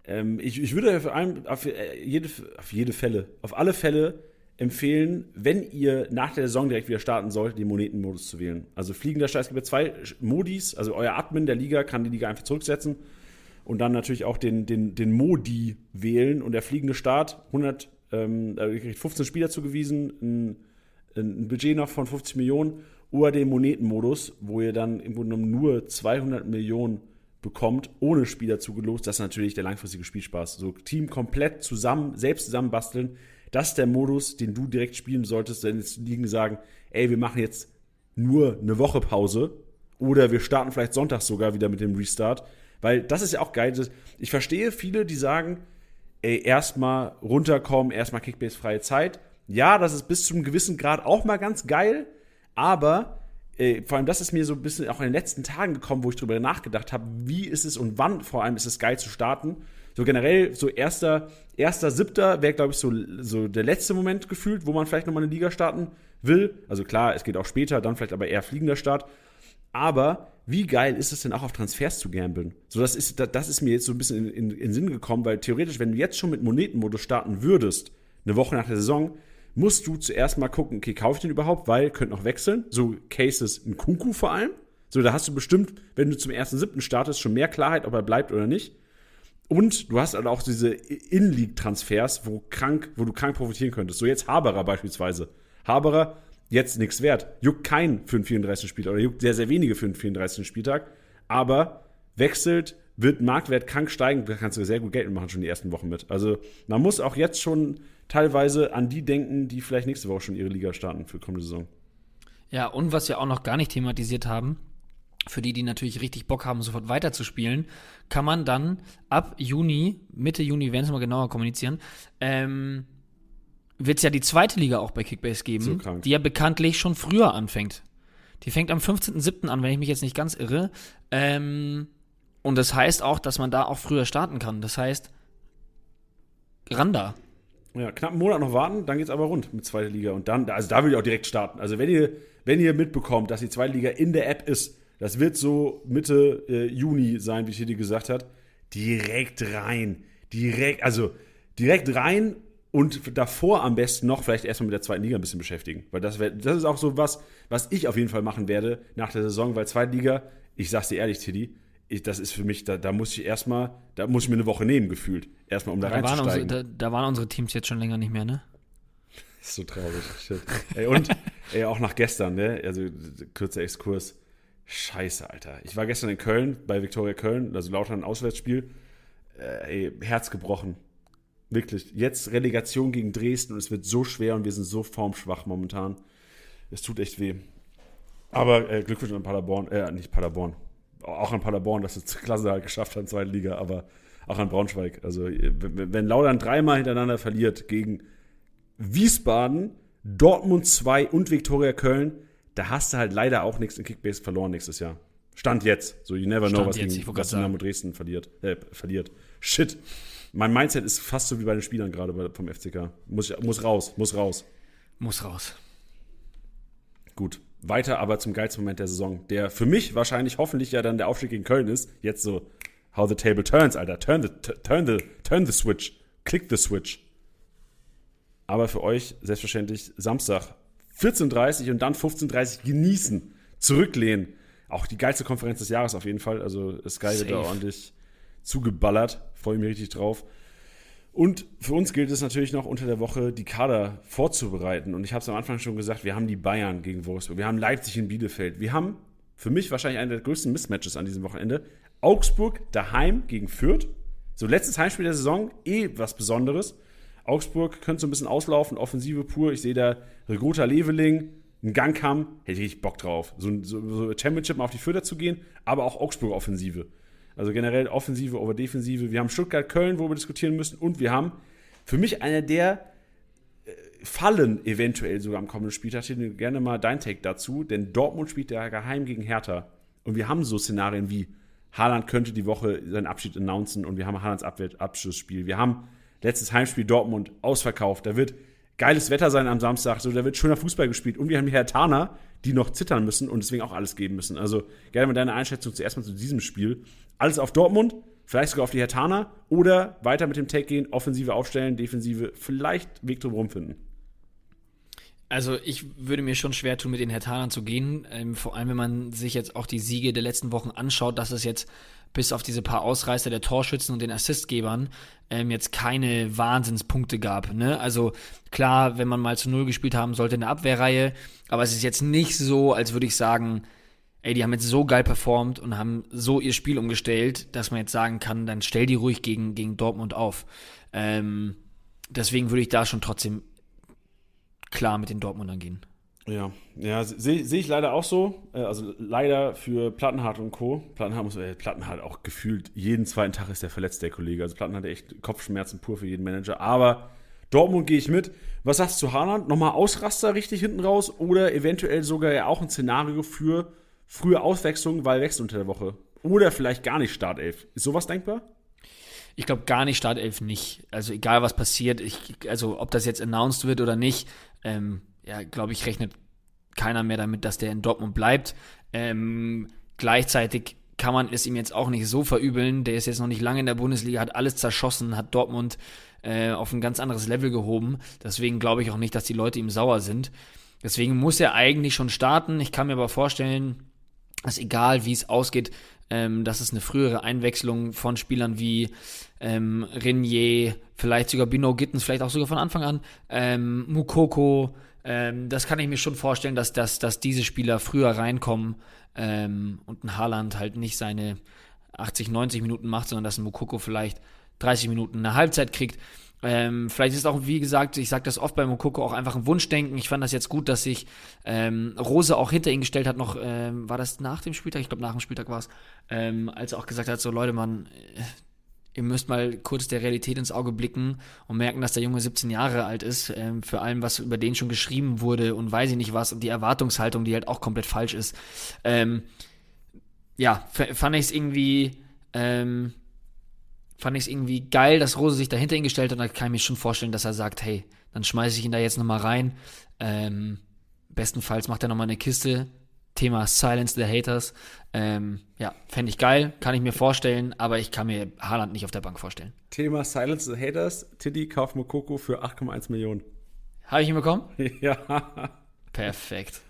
ähm, ich, ich würde vor allem auf äh, jede, auf jede Fälle, auf alle Fälle empfehlen, wenn ihr nach der Saison direkt wieder starten sollt, den Monetenmodus zu wählen. Also fliegender es gibt zwei Modis, also euer Admin der Liga kann die Liga einfach zurücksetzen und dann natürlich auch den, den, den Modi wählen und der fliegende Start, 100, ähm, 15 Spieler zugewiesen, ein, ein Budget noch von 50 Millionen oder den Monetenmodus, wo ihr dann im Grunde genommen nur 200 Millionen bekommt, ohne Spieler zugelost. Das ist natürlich der langfristige Spielspaß. So Team komplett zusammen, selbst zusammen basteln. Das ist der Modus, den du direkt spielen solltest, wenn jetzt Ligen sagen, ey, wir machen jetzt nur eine Woche Pause oder wir starten vielleicht sonntags sogar wieder mit dem Restart. Weil das ist ja auch geil. Ich verstehe viele, die sagen, ey, erstmal runterkommen, erstmal Kickbase-freie Zeit. Ja, das ist bis zu einem gewissen Grad auch mal ganz geil, aber äh, vor allem das ist mir so ein bisschen auch in den letzten Tagen gekommen, wo ich darüber nachgedacht habe, wie ist es und wann vor allem ist es geil zu starten. So generell, so erster, erster Siebter wäre, glaube ich, so, so der letzte Moment gefühlt, wo man vielleicht nochmal eine Liga starten will. Also klar, es geht auch später, dann vielleicht aber eher fliegender Start. Aber wie geil ist es denn auch auf Transfers zu gambeln? So, das ist, das ist mir jetzt so ein bisschen in, in, in Sinn gekommen, weil theoretisch, wenn du jetzt schon mit Monetenmodus starten würdest, eine Woche nach der Saison, musst du zuerst mal gucken, okay, kaufe ich den überhaupt, weil könnte noch wechseln. So Cases in Kunku vor allem. So, da hast du bestimmt, wenn du zum ersten siebten startest, schon mehr Klarheit, ob er bleibt oder nicht. Und du hast halt auch diese In-League-Transfers, wo krank, wo du krank profitieren könntest. So jetzt Haberer beispielsweise. Haberer, jetzt nichts wert. Juckt kein für den 34. Spieltag oder juckt sehr, sehr wenige für den 34. Spieltag. Aber wechselt, wird Marktwert krank steigen, da kannst du sehr gut Geld machen schon die ersten Wochen mit. Also man muss auch jetzt schon teilweise an die denken, die vielleicht nächste Woche schon ihre Liga starten für kommende Saison. Ja, und was wir auch noch gar nicht thematisiert haben, für die, die natürlich richtig Bock haben, sofort weiterzuspielen, kann man dann ab Juni, Mitte Juni, werden es mal genauer kommunizieren, ähm, wird es ja die zweite Liga auch bei Kickbase geben, So die ja bekanntlich schon früher anfängt. Die fängt am 15.07. an, wenn ich mich jetzt nicht ganz irre. Ähm, und das heißt auch, dass man da auch früher starten kann. Das heißt, Randa. Ja, knapp einen Monat noch warten, dann geht's aber rund mit zweiter Liga. Und dann, also da will ich auch direkt starten. Also wenn ihr, wenn ihr mitbekommt, dass die zweite Liga in der App ist, das wird so Mitte äh, Juni sein, wie Titi gesagt hat, direkt rein. Direkt, also direkt rein und davor am besten noch vielleicht erstmal mit der zweiten Liga ein bisschen beschäftigen. Weil das, wär, das ist auch so was, was ich auf jeden Fall machen werde nach der Saison, weil zweite Liga, ich sag's dir ehrlich, Titi, ich, das ist für mich, da, da muss ich erstmal, da muss ich mir eine Woche nehmen, gefühlt. Erstmal, um da, Da waren, unsere, reinzusteigen. da, da waren unsere Teams jetzt schon länger nicht mehr, ne? Das [laughs] ist so traurig. Shit. Ey, und ey, auch nach gestern, ne? Also kurzer Exkurs. Scheiße, Alter. Ich war gestern in Köln, bei Viktoria Köln, also lauter ein Auswärtsspiel. Äh, ey, Herz gebrochen. Wirklich. Jetzt Relegation gegen Dresden und es wird so schwer und wir sind so formschwach momentan. Es tut echt weh. Aber äh, Glückwunsch an Paderborn, äh, nicht Paderborn. Auch an Paderborn, dass es zur Klasse halt geschafft hat in der zweiten Liga, aber auch an Braunschweig. Also, wenn Laudern dreimal hintereinander verliert gegen Wiesbaden, Dortmund 2 und Viktoria Köln, da hast du halt leider auch nichts in Kickbase verloren nächstes Jahr. Stand jetzt. So, you never know, was jetzt, gegen was Dynamo Dresden verliert, äh, verliert. Shit. Mein Mindset ist fast so wie bei den Spielern gerade vom FCK. Muss, muss raus, muss raus. Muss raus. Gut. Weiter aber zum geilsten Moment der Saison, der für mich wahrscheinlich hoffentlich ja dann der Aufstieg gegen Köln ist. Jetzt so, how the table turns, Alter. Turn the, turn the, turn the switch. Click the switch. Aber für euch selbstverständlich Samstag 14.30 und dann 15.30 genießen, zurücklehnen. Auch die geilste Konferenz des Jahres auf jeden Fall. Also Sky wird da Safe. ordentlich zugeballert. Freue mich richtig drauf. Und für uns gilt es natürlich noch unter der Woche, die Kader vorzubereiten. Und ich habe es am Anfang schon gesagt, wir haben die Bayern gegen Wolfsburg, wir haben Leipzig in Bielefeld, wir haben für mich wahrscheinlich eine der größten Mismatches an diesem Wochenende. Augsburg daheim gegen Fürth. So letztes Heimspiel der Saison, eh was Besonderes. Augsburg könnte so ein bisschen auslaufen, Offensive pur. Ich sehe da Regota Leveling, einen Gangkamm, hätte ich Bock drauf. So, so, so Championship mal auf die Fürther zu gehen, aber auch Augsburg Offensive. Also generell Offensive over Defensive. Wir haben Stuttgart-Köln, wo wir diskutieren müssen. Und wir haben für mich einer der äh, Fallen eventuell sogar am kommenden Spieltag. Ich gerne mal dein Take dazu. Denn Dortmund spielt ja geheim gegen Hertha. Und wir haben so Szenarien wie Haaland könnte die Woche seinen Abschied announcen und wir haben Haalands Abschlussspiel. Wir haben letztes Heimspiel Dortmund ausverkauft. Da wird geiles Wetter sein am Samstag. So, da wird schöner Fußball gespielt. Und wir haben die Hertaner, die noch zittern müssen und deswegen auch alles geben müssen. Also gerne mal deine Einschätzung zuerst mal zu diesem Spiel. Alles auf Dortmund, vielleicht sogar auf die Hertaner oder weiter mit dem Take gehen, Offensive aufstellen, Defensive vielleicht Weg drum rumfinden. Also ich würde mir schon schwer tun, mit den Hertanern zu gehen. Ähm, vor allem, wenn man sich jetzt auch die Siege der letzten Wochen anschaut, dass es jetzt bis auf diese paar Ausreißer der Torschützen und den Assistgebern ähm, jetzt keine Wahnsinnspunkte gab. Ne? Also klar, wenn man mal zu Null gespielt haben sollte in der Abwehrreihe, aber es ist jetzt nicht so, als würde ich sagen, ey, die haben jetzt so geil performt und haben so ihr Spiel umgestellt, dass man jetzt sagen kann, dann stell die ruhig gegen, gegen Dortmund auf. Ähm, deswegen würde ich da schon trotzdem klar mit den Dortmundern gehen. Ja, ja, sehe seh ich leider auch so. Äh, Also leider für Plattenhardt und Co. Plattenhardt muss, äh, Plattenhardt auch gefühlt jeden zweiten Tag ist der verletzt, der Kollege. Also Plattenhardt echt Kopfschmerzen pur für jeden Manager. Aber Dortmund gehe ich mit. Was sagst du zu Haaland? Nochmal Ausraster richtig hinten raus oder eventuell sogar ja auch ein Szenario für frühe Auswechslung, weil Wechsel unter der Woche. Oder vielleicht gar nicht Startelf. Ist sowas denkbar? Ich glaube gar nicht Startelf nicht. Also egal was passiert, ich, also ob das jetzt announced wird oder nicht, ähm, ja, glaube ich, rechnet keiner mehr damit, dass der in Dortmund bleibt. Ähm, gleichzeitig kann man es ihm jetzt auch nicht so verübeln. Der ist jetzt noch nicht lange in der Bundesliga, hat alles zerschossen, hat Dortmund äh, auf ein ganz anderes Level gehoben. Deswegen glaube ich auch nicht, dass die Leute ihm sauer sind. Deswegen muss er eigentlich schon starten. Ich kann mir aber vorstellen, dass egal wie es ausgeht, ähm, dass es eine frühere Einwechslung von Spielern wie ähm, Renier, vielleicht sogar Bino Gittens, vielleicht auch sogar von Anfang an, ähm, Mukoko, ähm, das kann ich mir schon vorstellen, dass, dass, dass diese Spieler früher reinkommen ähm, und ein Haaland halt nicht seine 80, 90 Minuten macht, sondern dass ein Mukoko vielleicht 30 Minuten eine Halbzeit kriegt. Ähm, vielleicht ist auch, wie gesagt, ich sage das oft bei Mokoko, auch einfach ein Wunschdenken. Ich fand das jetzt gut, dass sich ähm, Rose auch hinter ihn gestellt hat, noch, ähm, war das nach dem Spieltag? Ich glaube, nach dem Spieltag war es, ähm, als er auch gesagt hat, so Leute, man, äh, ihr müsst mal kurz der Realität ins Auge blicken und merken, dass der Junge 17 Jahre alt ist, ähm, für allem, was über den schon geschrieben wurde und weiß ich nicht was und die Erwartungshaltung, die halt auch komplett falsch ist. Ähm, ja, fand ich es irgendwie, ähm, fand ich es irgendwie geil, dass Rose sich dahinter hingestellt hat und da kann ich mir schon vorstellen, dass er sagt, hey, dann schmeiße ich ihn da jetzt nochmal rein. Ähm, bestenfalls macht er nochmal eine Kiste. Thema Silence the Haters. Ähm, ja, fände ich geil, kann ich mir vorstellen, aber ich kann mir Haaland nicht auf der Bank vorstellen. Thema Silence the Haters. Tiddy kauft Mokoko für 8,1 Millionen. Habe ich ihn bekommen? [laughs] ja. Perfekt.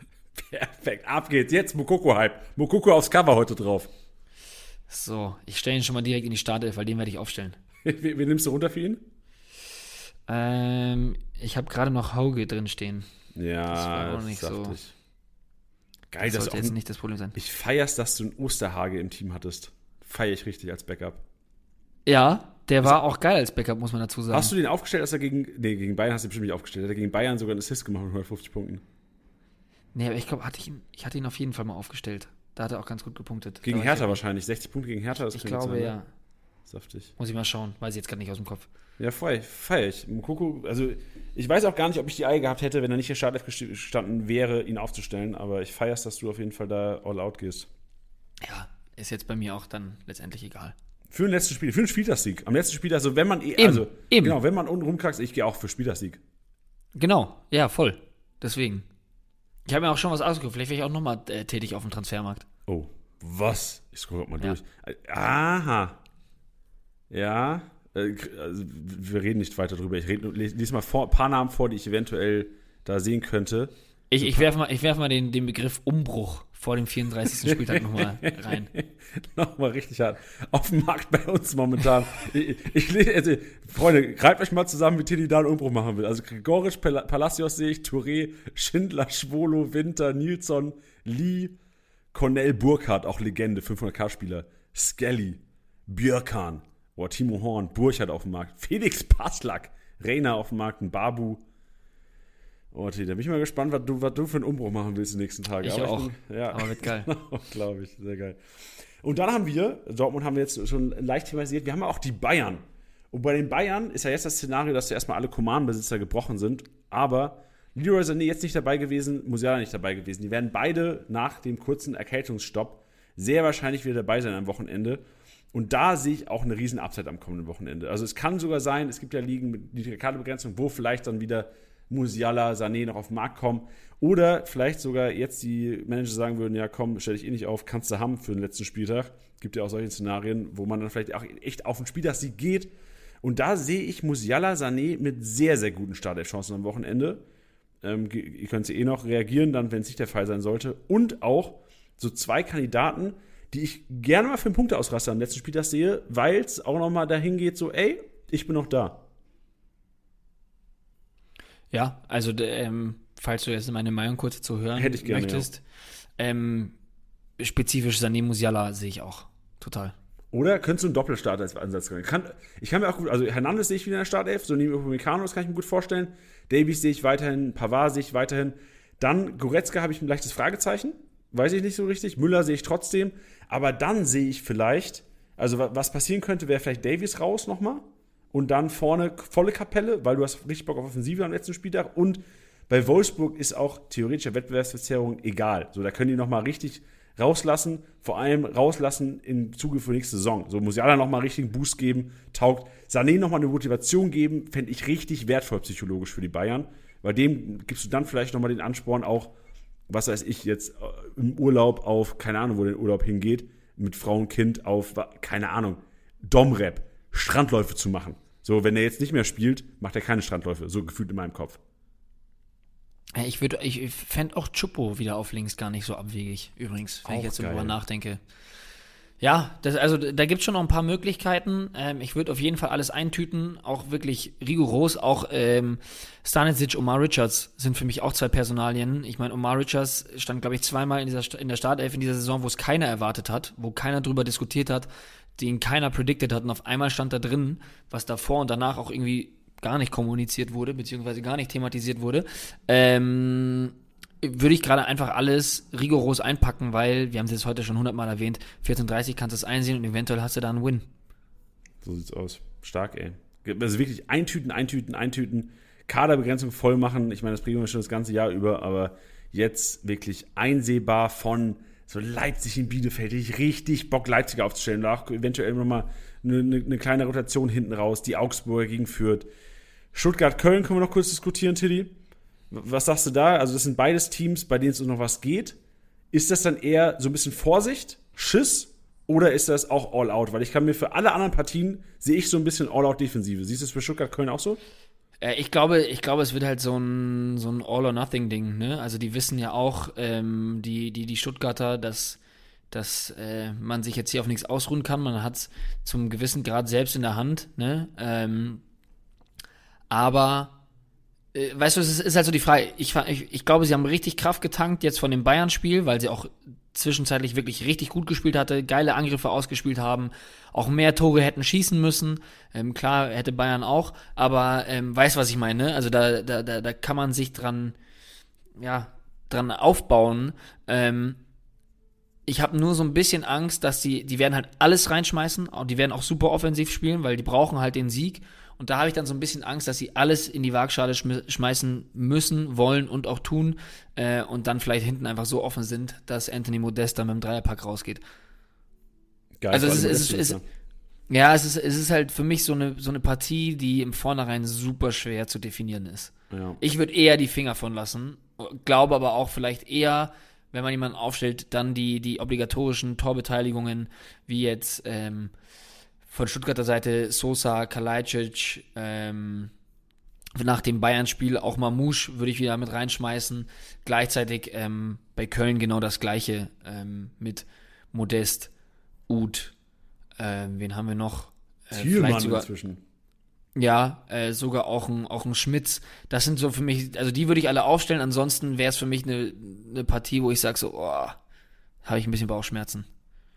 Perfekt. Ab geht's. Jetzt Mokoko-Hype. Mokoko aufs Cover heute drauf. So, ich stelle ihn schon mal direkt in die Startelf, weil den werde ich aufstellen. [laughs] Wie, wie nimmst du runter für ihn? Ähm, ich habe gerade noch Hauge drin stehen. Ja, das war auch nicht so. Ich. Geil, das sollte jetzt nicht das Problem sein. Ich feier's, dass du einen Osterhage im Team hattest. Feier ich richtig als Backup. Ja, der war auch geil als Backup, muss man dazu sagen. Hast du den aufgestellt, dass er gegen. Nee, gegen Bayern hast du bestimmt nicht aufgestellt. Hat er gegen Bayern sogar einen Assist gemacht mit 150 Punkten. Nee, aber ich glaube, hatte ich, ich hatte ihn auf jeden Fall mal aufgestellt. Da hat er auch ganz gut gepunktet. Gegen Hertha wahrscheinlich. 60 Punkte gegen Hertha. Das ich glaube, sein, ne? ja. Saftig. Muss ich mal schauen. Weiß ich jetzt gerade nicht aus dem Kopf. Ja, feier, feier ich. Mukoko, also ich weiß auch gar nicht, ob ich die Eier gehabt hätte, wenn er nicht der Startelf gestanden wäre, ihn aufzustellen. Aber ich feier's, dass du auf jeden Fall da all out gehst. Ja, ist jetzt bei mir auch dann letztendlich egal. Für den letzten Spiel, für den Spieltagssieg. Am letzten Spiel, also wenn man eh, eben, also eben. genau, wenn man unten rumkackst, ich gehe auch für Spieltagssieg. Genau, ja, voll. Deswegen. Ich habe mir auch schon was ausgeguckt. Vielleicht wäre ich auch nochmal äh, tätig auf dem Transfermarkt. Oh, was? Ich scroll mal durch. Aha. Ja. Äh, also, wir reden nicht weiter drüber. Ich rede, lese mal ein paar Namen vor, die ich eventuell da sehen könnte. Ich, ich werfe mal, ich werf mal den, den Begriff Umbruch vor dem 34. [laughs] Spieltag nochmal rein. [laughs] nochmal richtig hart. Auf dem Markt bei uns momentan. ich, ich, also, Freunde, greift euch mal zusammen, wie Tilly da einen Umbruch machen will. Also Gregorisch, Palacios sehe ich, Touré, Schindler, Schwolo, Winter, Nilsson, Lee, Cornell Burkhardt, auch Legende, 500k-Spieler, Skelly, Björkan, oh, Timo Horn, Burchard auf dem Markt, [laughs] Felix Paslak, Reina auf dem Markt, ein Babu, Oh, da bin ich mal gespannt, was du, was du für einen Umbruch machen willst die nächsten Tage. Ich aber auch. Ich bin, ja. Aber wird geil. [laughs] Glaube ich, sehr geil. Und dann haben wir, Dortmund haben wir jetzt schon leicht thematisiert, wir haben auch die Bayern. Und bei den Bayern ist ja jetzt das Szenario, dass ja erstmal alle Command-Besitzer gebrochen sind, aber Leroy Sané jetzt nicht dabei gewesen, Musiala nicht dabei gewesen. Die werden beide nach dem kurzen Erkältungsstopp sehr wahrscheinlich wieder dabei sein am Wochenende. Und da sehe ich auch eine riesen Upside am kommenden Wochenende. Also es kann sogar sein, es gibt ja Ligen mit niedriger Kartebegrenzung, wo vielleicht dann wieder Musiala, Sané noch auf den Markt kommen. Oder vielleicht sogar jetzt die Manager sagen würden, ja komm, stell dich eh nicht auf, kannst du haben für den letzten Spieltag. Gibt ja auch solche Szenarien, wo man dann vielleicht auch echt auf den Spieltagssieg geht. Und da sehe ich Musiala, Sané mit sehr, sehr guten Startelf-Chancen am Wochenende. Ähm, ihr könnt eh noch reagieren, dann, wenn es nicht der Fall sein sollte. Und auch so zwei Kandidaten, die ich gerne mal für einen Punkteausraster am letzten Spieltag sehe, weil es auch nochmal dahin geht, so, ey, ich bin noch da. Ja, also ähm, falls du jetzt meine Meinung kurz zu hören Hätte ich gerne, möchtest, ja. ähm, spezifisch Sané Musiala sehe ich auch total. Oder könntest du einen Doppelstart als Ansatz können? Kann, ich kann mir auch gut, also Hernandez sehe ich wieder in der Startelf, so neben Upamecano, das kann ich mir gut vorstellen. Davies sehe ich weiterhin, Pavard sehe ich weiterhin. Dann Goretzka habe ich ein leichtes Fragezeichen, weiß ich nicht so richtig. Müller sehe ich trotzdem, aber dann sehe ich vielleicht, also was passieren könnte, wäre vielleicht Davies raus nochmal und dann vorne volle Kapelle, weil du hast richtig Bock auf Offensive am letzten Spieltag und bei Wolfsburg ist auch theoretische Wettbewerbsverzerrung egal. So, da können die nochmal richtig rauslassen, vor allem rauslassen im Zuge für nächste Saison. So muss ja nochmal richtigen Boost geben, taugt. Sané nochmal eine Motivation geben, fände ich richtig wertvoll psychologisch für die Bayern, weil dem gibst du dann vielleicht nochmal den Ansporn auch, was weiß ich, jetzt äh, im Urlaub auf, keine Ahnung, wo der Urlaub hingeht, mit Frau und Kind auf, keine Ahnung, Domrep, Strandläufe zu machen. So, wenn er jetzt nicht mehr spielt, macht er keine Strandläufe, so gefühlt in meinem Kopf. Ich würde, ich fände auch Chupo wieder auf links gar nicht so abwegig, übrigens, wenn auch ich jetzt geil. darüber nachdenke. Ja, das, also da gibt es schon noch ein paar Möglichkeiten. Ähm, ich würde auf jeden Fall alles eintüten, auch wirklich rigoros. Auch ähm, Stanisic, Omar Richards sind für mich auch zwei Personalien. Ich meine, Omar Richards stand, glaube ich, zweimal in, dieser, in der Startelf in dieser Saison, wo es keiner erwartet hat, wo keiner drüber diskutiert hat, den keiner predicted hat. Und auf einmal stand da drin, was davor und danach auch irgendwie gar nicht kommuniziert wurde, beziehungsweise gar nicht thematisiert wurde, ähm, würde ich gerade einfach alles rigoros einpacken, weil, wir haben es jetzt heute schon hundertmal erwähnt, 14.30 kannst du es einsehen und eventuell hast du da einen Win. So sieht's aus. Stark, ey. Also wirklich eintüten, eintüten, eintüten, Kaderbegrenzung voll machen. Ich meine, das bringen wir schon das ganze Jahr über, aber jetzt wirklich einsehbar von so Leipzig in Bielefeld. Ich richtig Bock, Leipzig aufzustellen. Da auch eventuell nochmal eine, eine, eine kleine Rotation hinten raus, die Augsburger gegen Fürth. Stuttgart-Köln können wir noch kurz diskutieren, Tilly. Was sagst du da? Also, das sind beides Teams, bei denen es noch was geht. Ist das dann eher so ein bisschen Vorsicht, Schiss oder ist das auch All-Out? Weil ich kann mir für alle anderen Partien sehe ich so ein bisschen All-Out-Defensive. Siehst du es für Stuttgart-Köln auch so? Äh, ich glaube, ich glaube, es wird halt so ein, so ein All-or-Nothing-Ding, ne? Also die wissen ja auch, ähm, die, die, die Stuttgarter, dass, dass äh, man sich jetzt hier auf nichts ausruhen kann. Man hat es zum gewissen Grad selbst in der Hand, ne? Ähm, aber weißt du, es ist, halt so die Frage. Ich, ich, ich glaube, sie haben richtig Kraft getankt jetzt von dem Bayern-Spiel, weil sie auch zwischenzeitlich wirklich richtig gut gespielt hatte, geile Angriffe ausgespielt haben, auch mehr Tore hätten schießen müssen. Ähm, klar, hätte Bayern auch, aber ähm, weiß, was ich meine. Also da, da, da, da kann man sich dran, ja, dran aufbauen. Ähm, ich habe nur so ein bisschen Angst, dass die, die werden halt alles reinschmeißen, die werden auch super offensiv spielen, weil die brauchen halt den Sieg. Und da habe ich dann so ein bisschen Angst, dass sie alles in die Waagschale schmeißen müssen, wollen und auch tun äh, und dann vielleicht hinten einfach so offen sind, dass Anthony Modesta mit dem Dreierpack rausgeht. Geil, also es ist, es, ist, ist, ja, es ist, es ist halt für mich so eine, so eine Partie, die im Vornherein super schwer zu definieren ist. Ja. Ich würde eher die Finger von lassen, glaube aber auch vielleicht eher, wenn man jemanden aufstellt, dann die, die obligatorischen Torbeteiligungen, wie jetzt ähm, von Stuttgarter Seite Sosa, Kalajdzic, ähm, nach dem Bayern-Spiel auch Mamouche würde ich wieder mit reinschmeißen. Gleichzeitig ähm, bei Köln genau das gleiche ähm, mit Modest, Uth, äh, wen haben wir noch? Äh, vielleicht sogar, inzwischen. Ja, äh, sogar auch ein, auch ein Schmitz. Das sind so für mich, also die würde ich alle aufstellen. Ansonsten wäre es für mich eine, eine Partie, wo ich sage so, oh, habe ich ein bisschen Bauchschmerzen.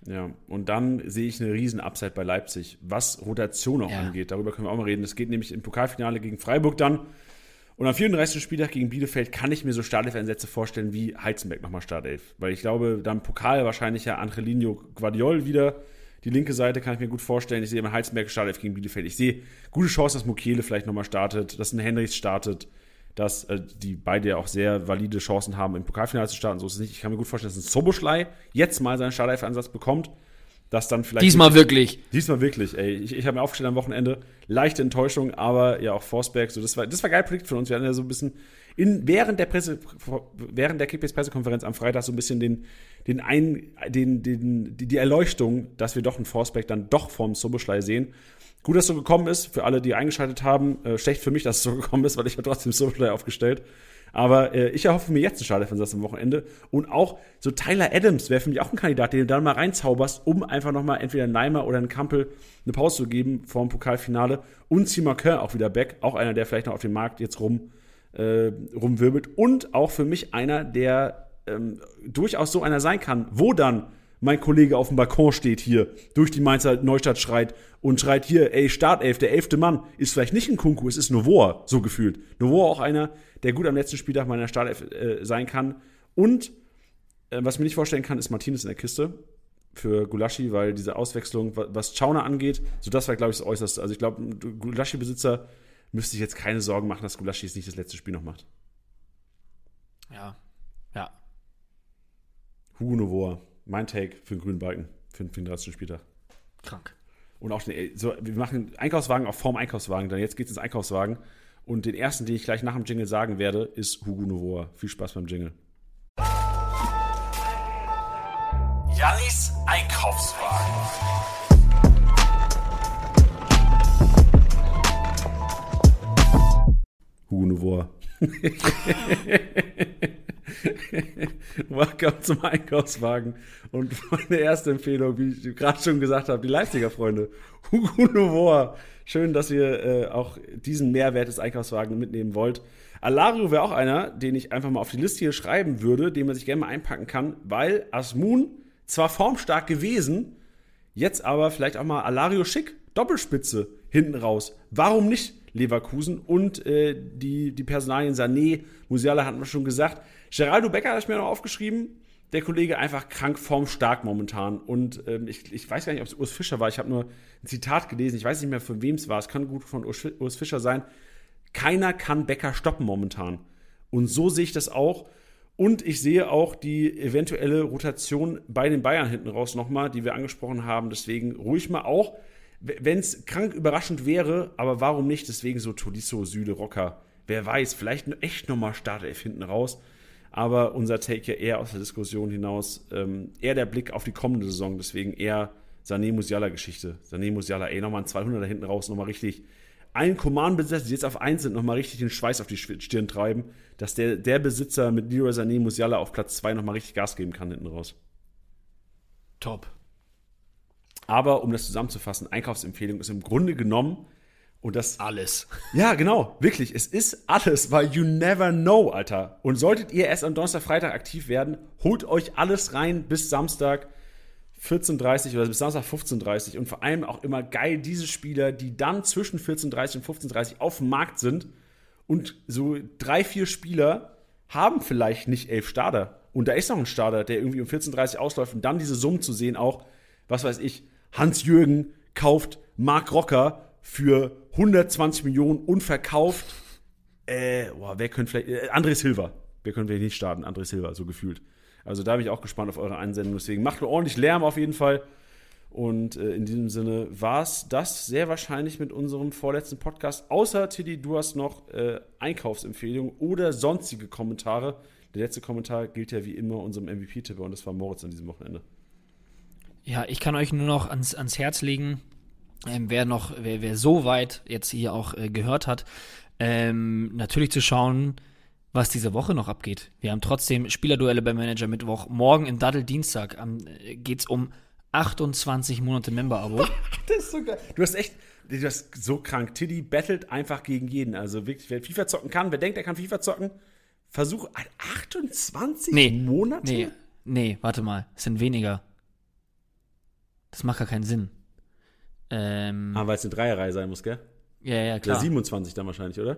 Ja, und dann sehe ich eine riesen Upside bei Leipzig, was Rotation auch ja. angeht. Darüber können wir auch mal reden. Es geht nämlich im Pokalfinale gegen Freiburg dann. Und am 34. Spieltag gegen Bielefeld kann ich mir so Startelf-Einsätze vorstellen wie Heizenberg nochmal Startelf. Weil ich glaube, dann Pokal wahrscheinlich ja Angelino Guardiol wieder. Die linke Seite kann ich mir gut vorstellen. Ich sehe immer Heizenberg Startelf gegen Bielefeld. Ich sehe gute Chance, dass Mokele vielleicht nochmal startet, dass ein Henrichs startet dass äh, die beide ja auch sehr valide Chancen haben, im Pokalfinale zu starten. So ist es nicht. Ich kann mir gut vorstellen, dass ein Soboschlei jetzt mal seinen Startelf-Ansatz bekommt. Dass dann vielleicht. Diesmal wirklich. Diesmal wirklich, ey. Ich, ich habe mir aufgestellt am Wochenende. Leichte Enttäuschung, aber ja auch Forsberg. So, das war, das war geil Projekt für uns. Wir hatten ja so ein bisschen in, während der Presse, während der Kickbase-Pressekonferenz am Freitag so ein bisschen den, den ein, den, den, die, die Erleuchtung, dass wir doch einen Forsberg dann doch vom Soboschlei sehen. Gut, dass es so gekommen ist, für alle, die eingeschaltet haben. Äh, schlecht für mich, dass es so [laughs] gekommen ist, weil ich habe trotzdem Soulfly aufgestellt. Aber äh, ich erhoffe mir jetzt einen Startelf-Einsatz am Wochenende. Und auch so Tyler Adams wäre für mich auch ein Kandidat, den du dann mal reinzauberst, um einfach nochmal entweder einen Neimer oder einen Kampel eine Pause zu geben vor dem Pokalfinale. Und Simaker auch wieder back. Auch einer, der vielleicht noch auf dem Markt jetzt rum, äh, rumwirbelt. Und auch für mich einer, der ähm, durchaus so einer sein kann, wo dann mein Kollege auf dem Balkon steht hier, durch die Mainzer Neustadt schreit und schreit hier, ey, Startelf, der elfte Mann, ist vielleicht nicht ein Kunku, es ist Novoa, so gefühlt. Novoa auch einer, der gut am letzten Spieltag meiner Startelf äh, sein kann. Und äh, was mir nicht vorstellen kann, ist Martinez in der Kiste für Gulaschi, weil diese Auswechslung, was Chauner angeht, so das war, glaube ich, das Äußerste. Also ich glaube, Gulaschi-Besitzer müsste sich jetzt keine Sorgen machen, dass Gulaschi es nicht das letzte Spiel noch macht. Ja, ja. Hugo Novoa. Mein Take für den grünen Balken für den 34. Spieltag. Krank. Und auch den, so, wir machen Einkaufswagen auf Form Einkaufswagen, dann jetzt geht's ins Einkaufswagen. Und den ersten, den ich gleich nach dem Jingle sagen werde, ist Hugo Novoa. Viel Spaß beim Jingle. Jannis Einkaufswagen. Hugo Novoa. [laughs] [laughs] Welcome zum Einkaufswagen. Und meine erste Empfehlung, wie ich gerade schon gesagt habe, die Leipziger Freunde. Hugo Novoa. Schön, dass ihr äh, auch diesen Mehrwert des Einkaufswagens mitnehmen wollt. Alario wäre auch einer, den ich einfach mal auf die Liste hier schreiben würde, den man sich gerne mal einpacken kann, weil Asmun zwar formstark gewesen, jetzt aber vielleicht auch mal Alario schick, Doppelspitze hinten raus. Warum nicht? Leverkusen. Und äh, die, die Personalien Sané, Musiala hatten wir schon gesagt. Geraldo Becker habe ich mir noch aufgeschrieben. Der Kollege einfach krank formstark momentan. Und ähm, ich, ich weiß gar nicht, ob es Urs Fischer war. Ich habe nur ein Zitat gelesen. Ich weiß nicht mehr, von wem es war. Es kann gut von Urs, Urs Fischer sein. Keiner kann Becker stoppen momentan. Und so sehe ich das auch. Und ich sehe auch die eventuelle Rotation bei den Bayern hinten raus nochmal, die wir angesprochen haben. Deswegen ruhig mal auch, wenn es krank überraschend wäre, aber warum nicht? Deswegen so Tolisso, Süde, Rocker. Wer weiß, vielleicht echt nochmal Startelf hinten raus. Aber unser Take ja eher aus der Diskussion hinaus, ähm, eher der Blick auf die kommende Saison. Deswegen eher Sané Musiala-Geschichte. Sané Musiala, ey, nochmal ein 200er hinten raus, nochmal richtig allen Command-Besitzer, die jetzt auf 1 sind, nochmal richtig den Schweiß auf die Stirn treiben, dass der, der Besitzer mit Leroy Sané Musiala auf Platz 2 nochmal richtig Gas geben kann hinten raus. Top. Aber um das zusammenzufassen, Einkaufsempfehlung ist im Grunde genommen und das. Alles. Ja, genau, wirklich. Es ist alles, weil you never know, Alter. Und solltet ihr erst am Donnerstag, Freitag aktiv werden, holt euch alles rein bis Samstag 14.30 oder bis Samstag 15.30 und vor allem auch immer geil diese Spieler, die dann zwischen 14.30 und 15.30 auf dem Markt sind und so drei, vier Spieler haben vielleicht nicht elf Starter. Und da ist noch ein Starter, der irgendwie um 14.30 ausläuft und dann diese Summen zu sehen, auch, was weiß ich, Hans-Jürgen kauft Mark Rocker für 120 Millionen und verkauft, äh, boah, wer könnte vielleicht, äh, André Silva. Wer könnte vielleicht nicht starten? André Silva, so gefühlt. Also da bin ich auch gespannt auf eure Einsendung. Deswegen macht ordentlich Lärm auf jeden Fall. Und äh, in diesem Sinne war es das sehr wahrscheinlich mit unserem vorletzten Podcast. Außer, Tilly, du hast noch äh, Einkaufsempfehlungen oder sonstige Kommentare. Der letzte Kommentar gilt ja wie immer unserem MVP-Tipper und das war Moritz an diesem Wochenende. Ja, ich kann euch nur noch ans, ans Herz legen, ähm, wer noch, wer, wer so weit jetzt hier auch äh, gehört hat, ähm, natürlich zu schauen, was diese Woche noch abgeht. Wir haben trotzdem Spielerduelle beim Manager Mittwoch. Morgen im Daddel Dienstag äh, geht es um 28 Monate Member-Abo. [laughs] das ist so geil. Du hast echt, du hast so krank. Tiddy battelt einfach gegen jeden. Also wirklich, wer FIFA zocken kann, wer denkt, er kann FIFA zocken, versuch 28 nee, Monate? Nee, nee, warte mal, es sind weniger. Das macht gar keinen Sinn. Ähm, ah, weil es eine Dreierreihe sein muss, gell? Ja, ja, klar. Oder 27 dann wahrscheinlich, oder?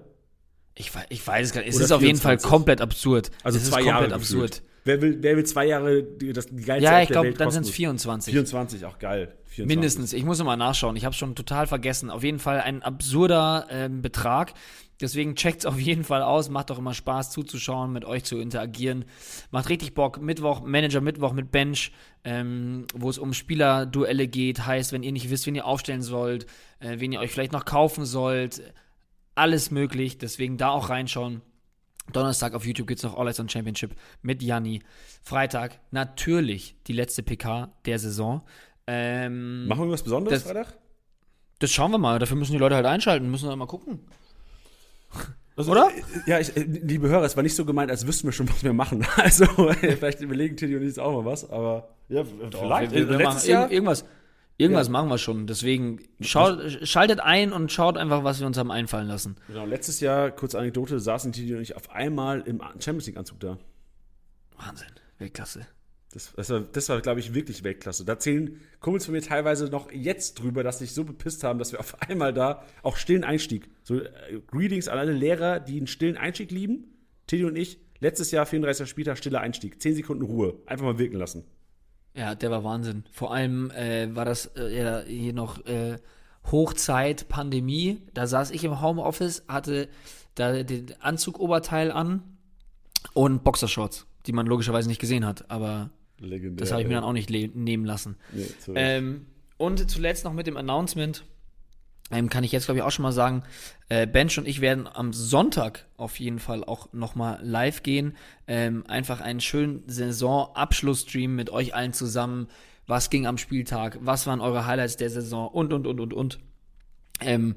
Ich, ich weiß es gar nicht. Es Oder ist 24. auf jeden Fall komplett absurd. Also es zwei ist Jahre absurd. Wer will, wer will zwei Jahre das, geilste Ja, ich glaube, dann sind es 24. 24, auch geil. 24. Mindestens. Ich muss mal nachschauen. Ich habe schon total vergessen. Auf jeden Fall ein absurder ähm, Betrag. Deswegen checkt es auf jeden Fall aus. Macht doch immer Spaß zuzuschauen, mit euch zu interagieren. Macht richtig Bock. Mittwoch, Manager Mittwoch mit Bench, ähm, wo es um Spielerduelle geht. Heißt, wenn ihr nicht wisst, wen ihr aufstellen sollt, äh, wen ihr euch vielleicht noch kaufen sollt, alles möglich. Deswegen da auch reinschauen. Donnerstag auf YouTube gibt es noch All Eyes on Championship mit Janni. Freitag natürlich die letzte PK der Saison. Ähm, Machen wir was Besonderes das, Freitag? Das schauen wir mal. Dafür müssen die Leute halt einschalten, müssen wir mal gucken. Also, Oder? Äh, ja, ich, äh, liebe Hörer, es war nicht so gemeint, als wüssten wir schon, was wir machen. [laughs] Also, vielleicht überlegen Tilly und ich jetzt auch mal was, aber ja, Doch, vielleicht. Wir, wir machen Jahr, irgendwas, irgendwas ja. machen wir schon. Deswegen schaut, schaltet ein und schaut einfach, was wir uns haben einfallen lassen. Genau, letztes Jahr, kurze Anekdote, saßen Tilly und ich auf einmal im Champions League-Anzug da. Wahnsinn, Weltklasse. Das, das war, das war glaube ich, wirklich Weltklasse. Da zählen Kumpels von mir teilweise noch jetzt drüber, dass sie sich so bepisst haben, dass wir auf [laughs] einmal da auch stillen Einstieg. So, äh, Greetings an alle Lehrer, die einen stillen Einstieg lieben. Teddy und ich, letztes Jahr, 34. Spieltag, stiller Einstieg. Zehn Sekunden Ruhe. Einfach mal wirken lassen. Ja, der war Wahnsinn. Vor allem äh, war das äh, ja, hier noch äh, Hochzeit, Pandemie. Da saß ich im Homeoffice, hatte da den Anzugoberteil an und Boxershorts, die man logischerweise nicht gesehen hat. Aber Legendär. Das habe ich mir dann auch nicht nehmen lassen. Nee, ähm, und zuletzt noch mit dem Announcement. Ähm, kann ich jetzt, glaube ich, auch schon mal sagen, äh, Bench und ich werden am Sonntag auf jeden Fall auch nochmal live gehen. Ähm, einfach einen schönen Saisonabschlussstream mit euch allen zusammen. Was ging am Spieltag? Was waren eure Highlights der Saison? Und, und, und, und, und. Ähm,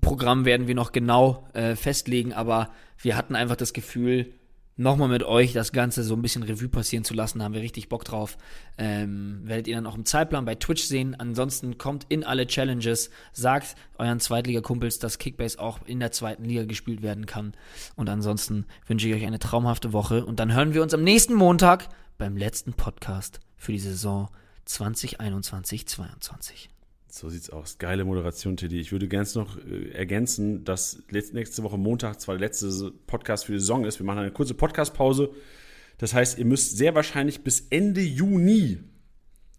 Programm werden wir noch genau äh, festlegen, aber wir hatten einfach das Gefühl, nochmal mit euch das Ganze so ein bisschen Revue passieren zu lassen. Da haben wir richtig Bock drauf. Ähm, werdet ihr dann auch im Zeitplan bei Twitch sehen. Ansonsten kommt in alle Challenges, sagt euren Zweitliga-Kumpels, dass Kickbase auch in der zweiten Liga gespielt werden kann. Und ansonsten wünsche ich euch eine traumhafte Woche. Und dann hören wir uns am nächsten Montag beim letzten Podcast für die Saison 2021-22. So sieht's aus. Geile Moderation, Teddy. Ich würde gerne noch äh, ergänzen, dass nächste Woche Montag zwar der letzte Podcast für die Saison ist. Wir machen eine kurze Podcastpause. Das heißt, ihr müsst sehr wahrscheinlich bis Ende Juni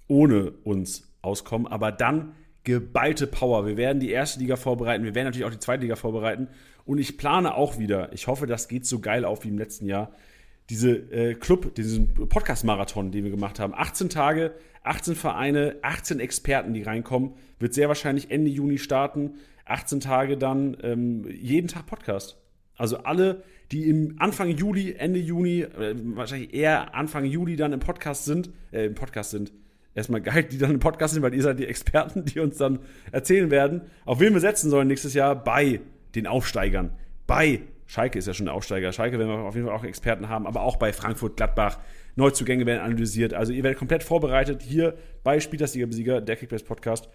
ohne uns auskommen, aber dann geballte Power. Wir werden die erste Liga vorbereiten, wir werden natürlich auch die zweite Liga vorbereiten und ich plane auch wieder, ich hoffe, das geht so geil auf wie im letzten Jahr, diese äh, Club, diesen Podcast-Marathon, den wir gemacht haben. 18 Tage, 18 Vereine, 18 Experten, die reinkommen. Wird sehr wahrscheinlich Ende Juni starten. 18 Tage dann ähm, jeden Tag Podcast. Also alle, die im Anfang Juli, Ende Juni, äh, wahrscheinlich eher Anfang Juli dann im Podcast sind, äh, im Podcast sind. Erstmal geil, die dann im Podcast sind, weil ihr seid die Experten, die uns dann erzählen werden, auf wen wir setzen sollen nächstes Jahr bei den Aufsteigern, bei Schalke ist ja schon ein Aufsteiger. Schalke werden wir auf jeden Fall auch Experten haben, aber auch bei Frankfurt, Gladbach. Neuzugänge werden analysiert. Also ihr werdet komplett vorbereitet hier bei Spielersliga-Besieger, der Kickbase Podcast.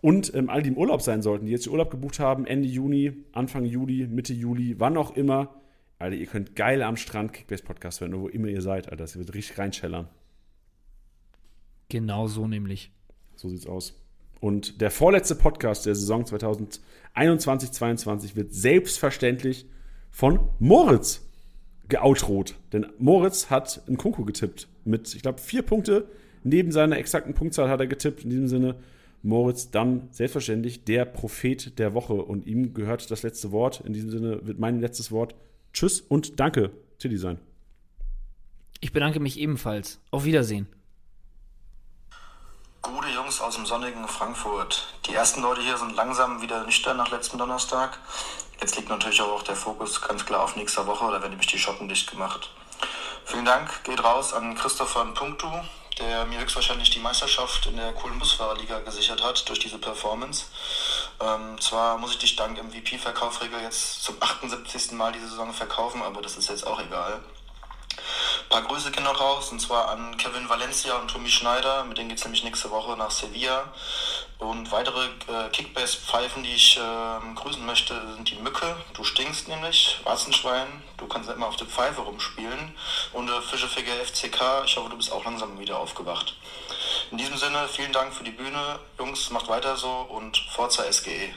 Und ähm, all die im Urlaub sein sollten, die jetzt Urlaub gebucht haben, Ende Juni, Anfang Juli, Mitte Juli, wann auch immer. Alter, ihr könnt geil am Strand Kickbase Podcast hören, wo immer ihr seid, Alter. Das wird richtig reinschellern. Genau so nämlich. So sieht's aus. Und der vorletzte Podcast der Saison 2021-22 wird selbstverständlich von Moritz geoutrot. Denn Moritz hat einen Kunku getippt. Mit, ich glaube, vier Punkte neben seiner exakten Punktzahl hat er getippt. In diesem Sinne, Moritz dann selbstverständlich der Prophet der Woche. Und ihm gehört das letzte Wort. In diesem Sinne wird mein letztes Wort Tschüss und Danke, Tilly sein. Ich bedanke mich ebenfalls. Auf Wiedersehen. Gute Jungs aus dem sonnigen Frankfurt. Die ersten Leute hier sind langsam wieder nüchtern nach letztem Donnerstag. Jetzt liegt natürlich auch der Fokus ganz klar auf nächster Woche, da werden nämlich die Schotten dicht gemacht. Vielen Dank geht raus an Christopher Punktu, der mir höchstwahrscheinlich die Meisterschaft in der coolen Busfahrerliga gesichert hat durch diese Performance. Ähm, zwar muss ich dich dank MVP-Verkaufregel jetzt zum 78. Mal diese Saison verkaufen, aber das ist jetzt auch egal. Ein paar Grüße gehen noch raus, und zwar an Kevin Valencia und Tommy Schneider. Mit denen geht es nämlich nächste Woche nach Sevilla. Und weitere äh, Kickbase-Pfeifen, die ich äh, grüßen möchte, sind die Mücke. Du stinkst nämlich. Warzenschwein. Du kannst immer auf der Pfeife rumspielen. Und äh, Fischefigge FCK. Ich hoffe, du bist auch langsam wieder aufgewacht. In diesem Sinne, vielen Dank für die Bühne. Jungs, macht weiter so und Forza SGE.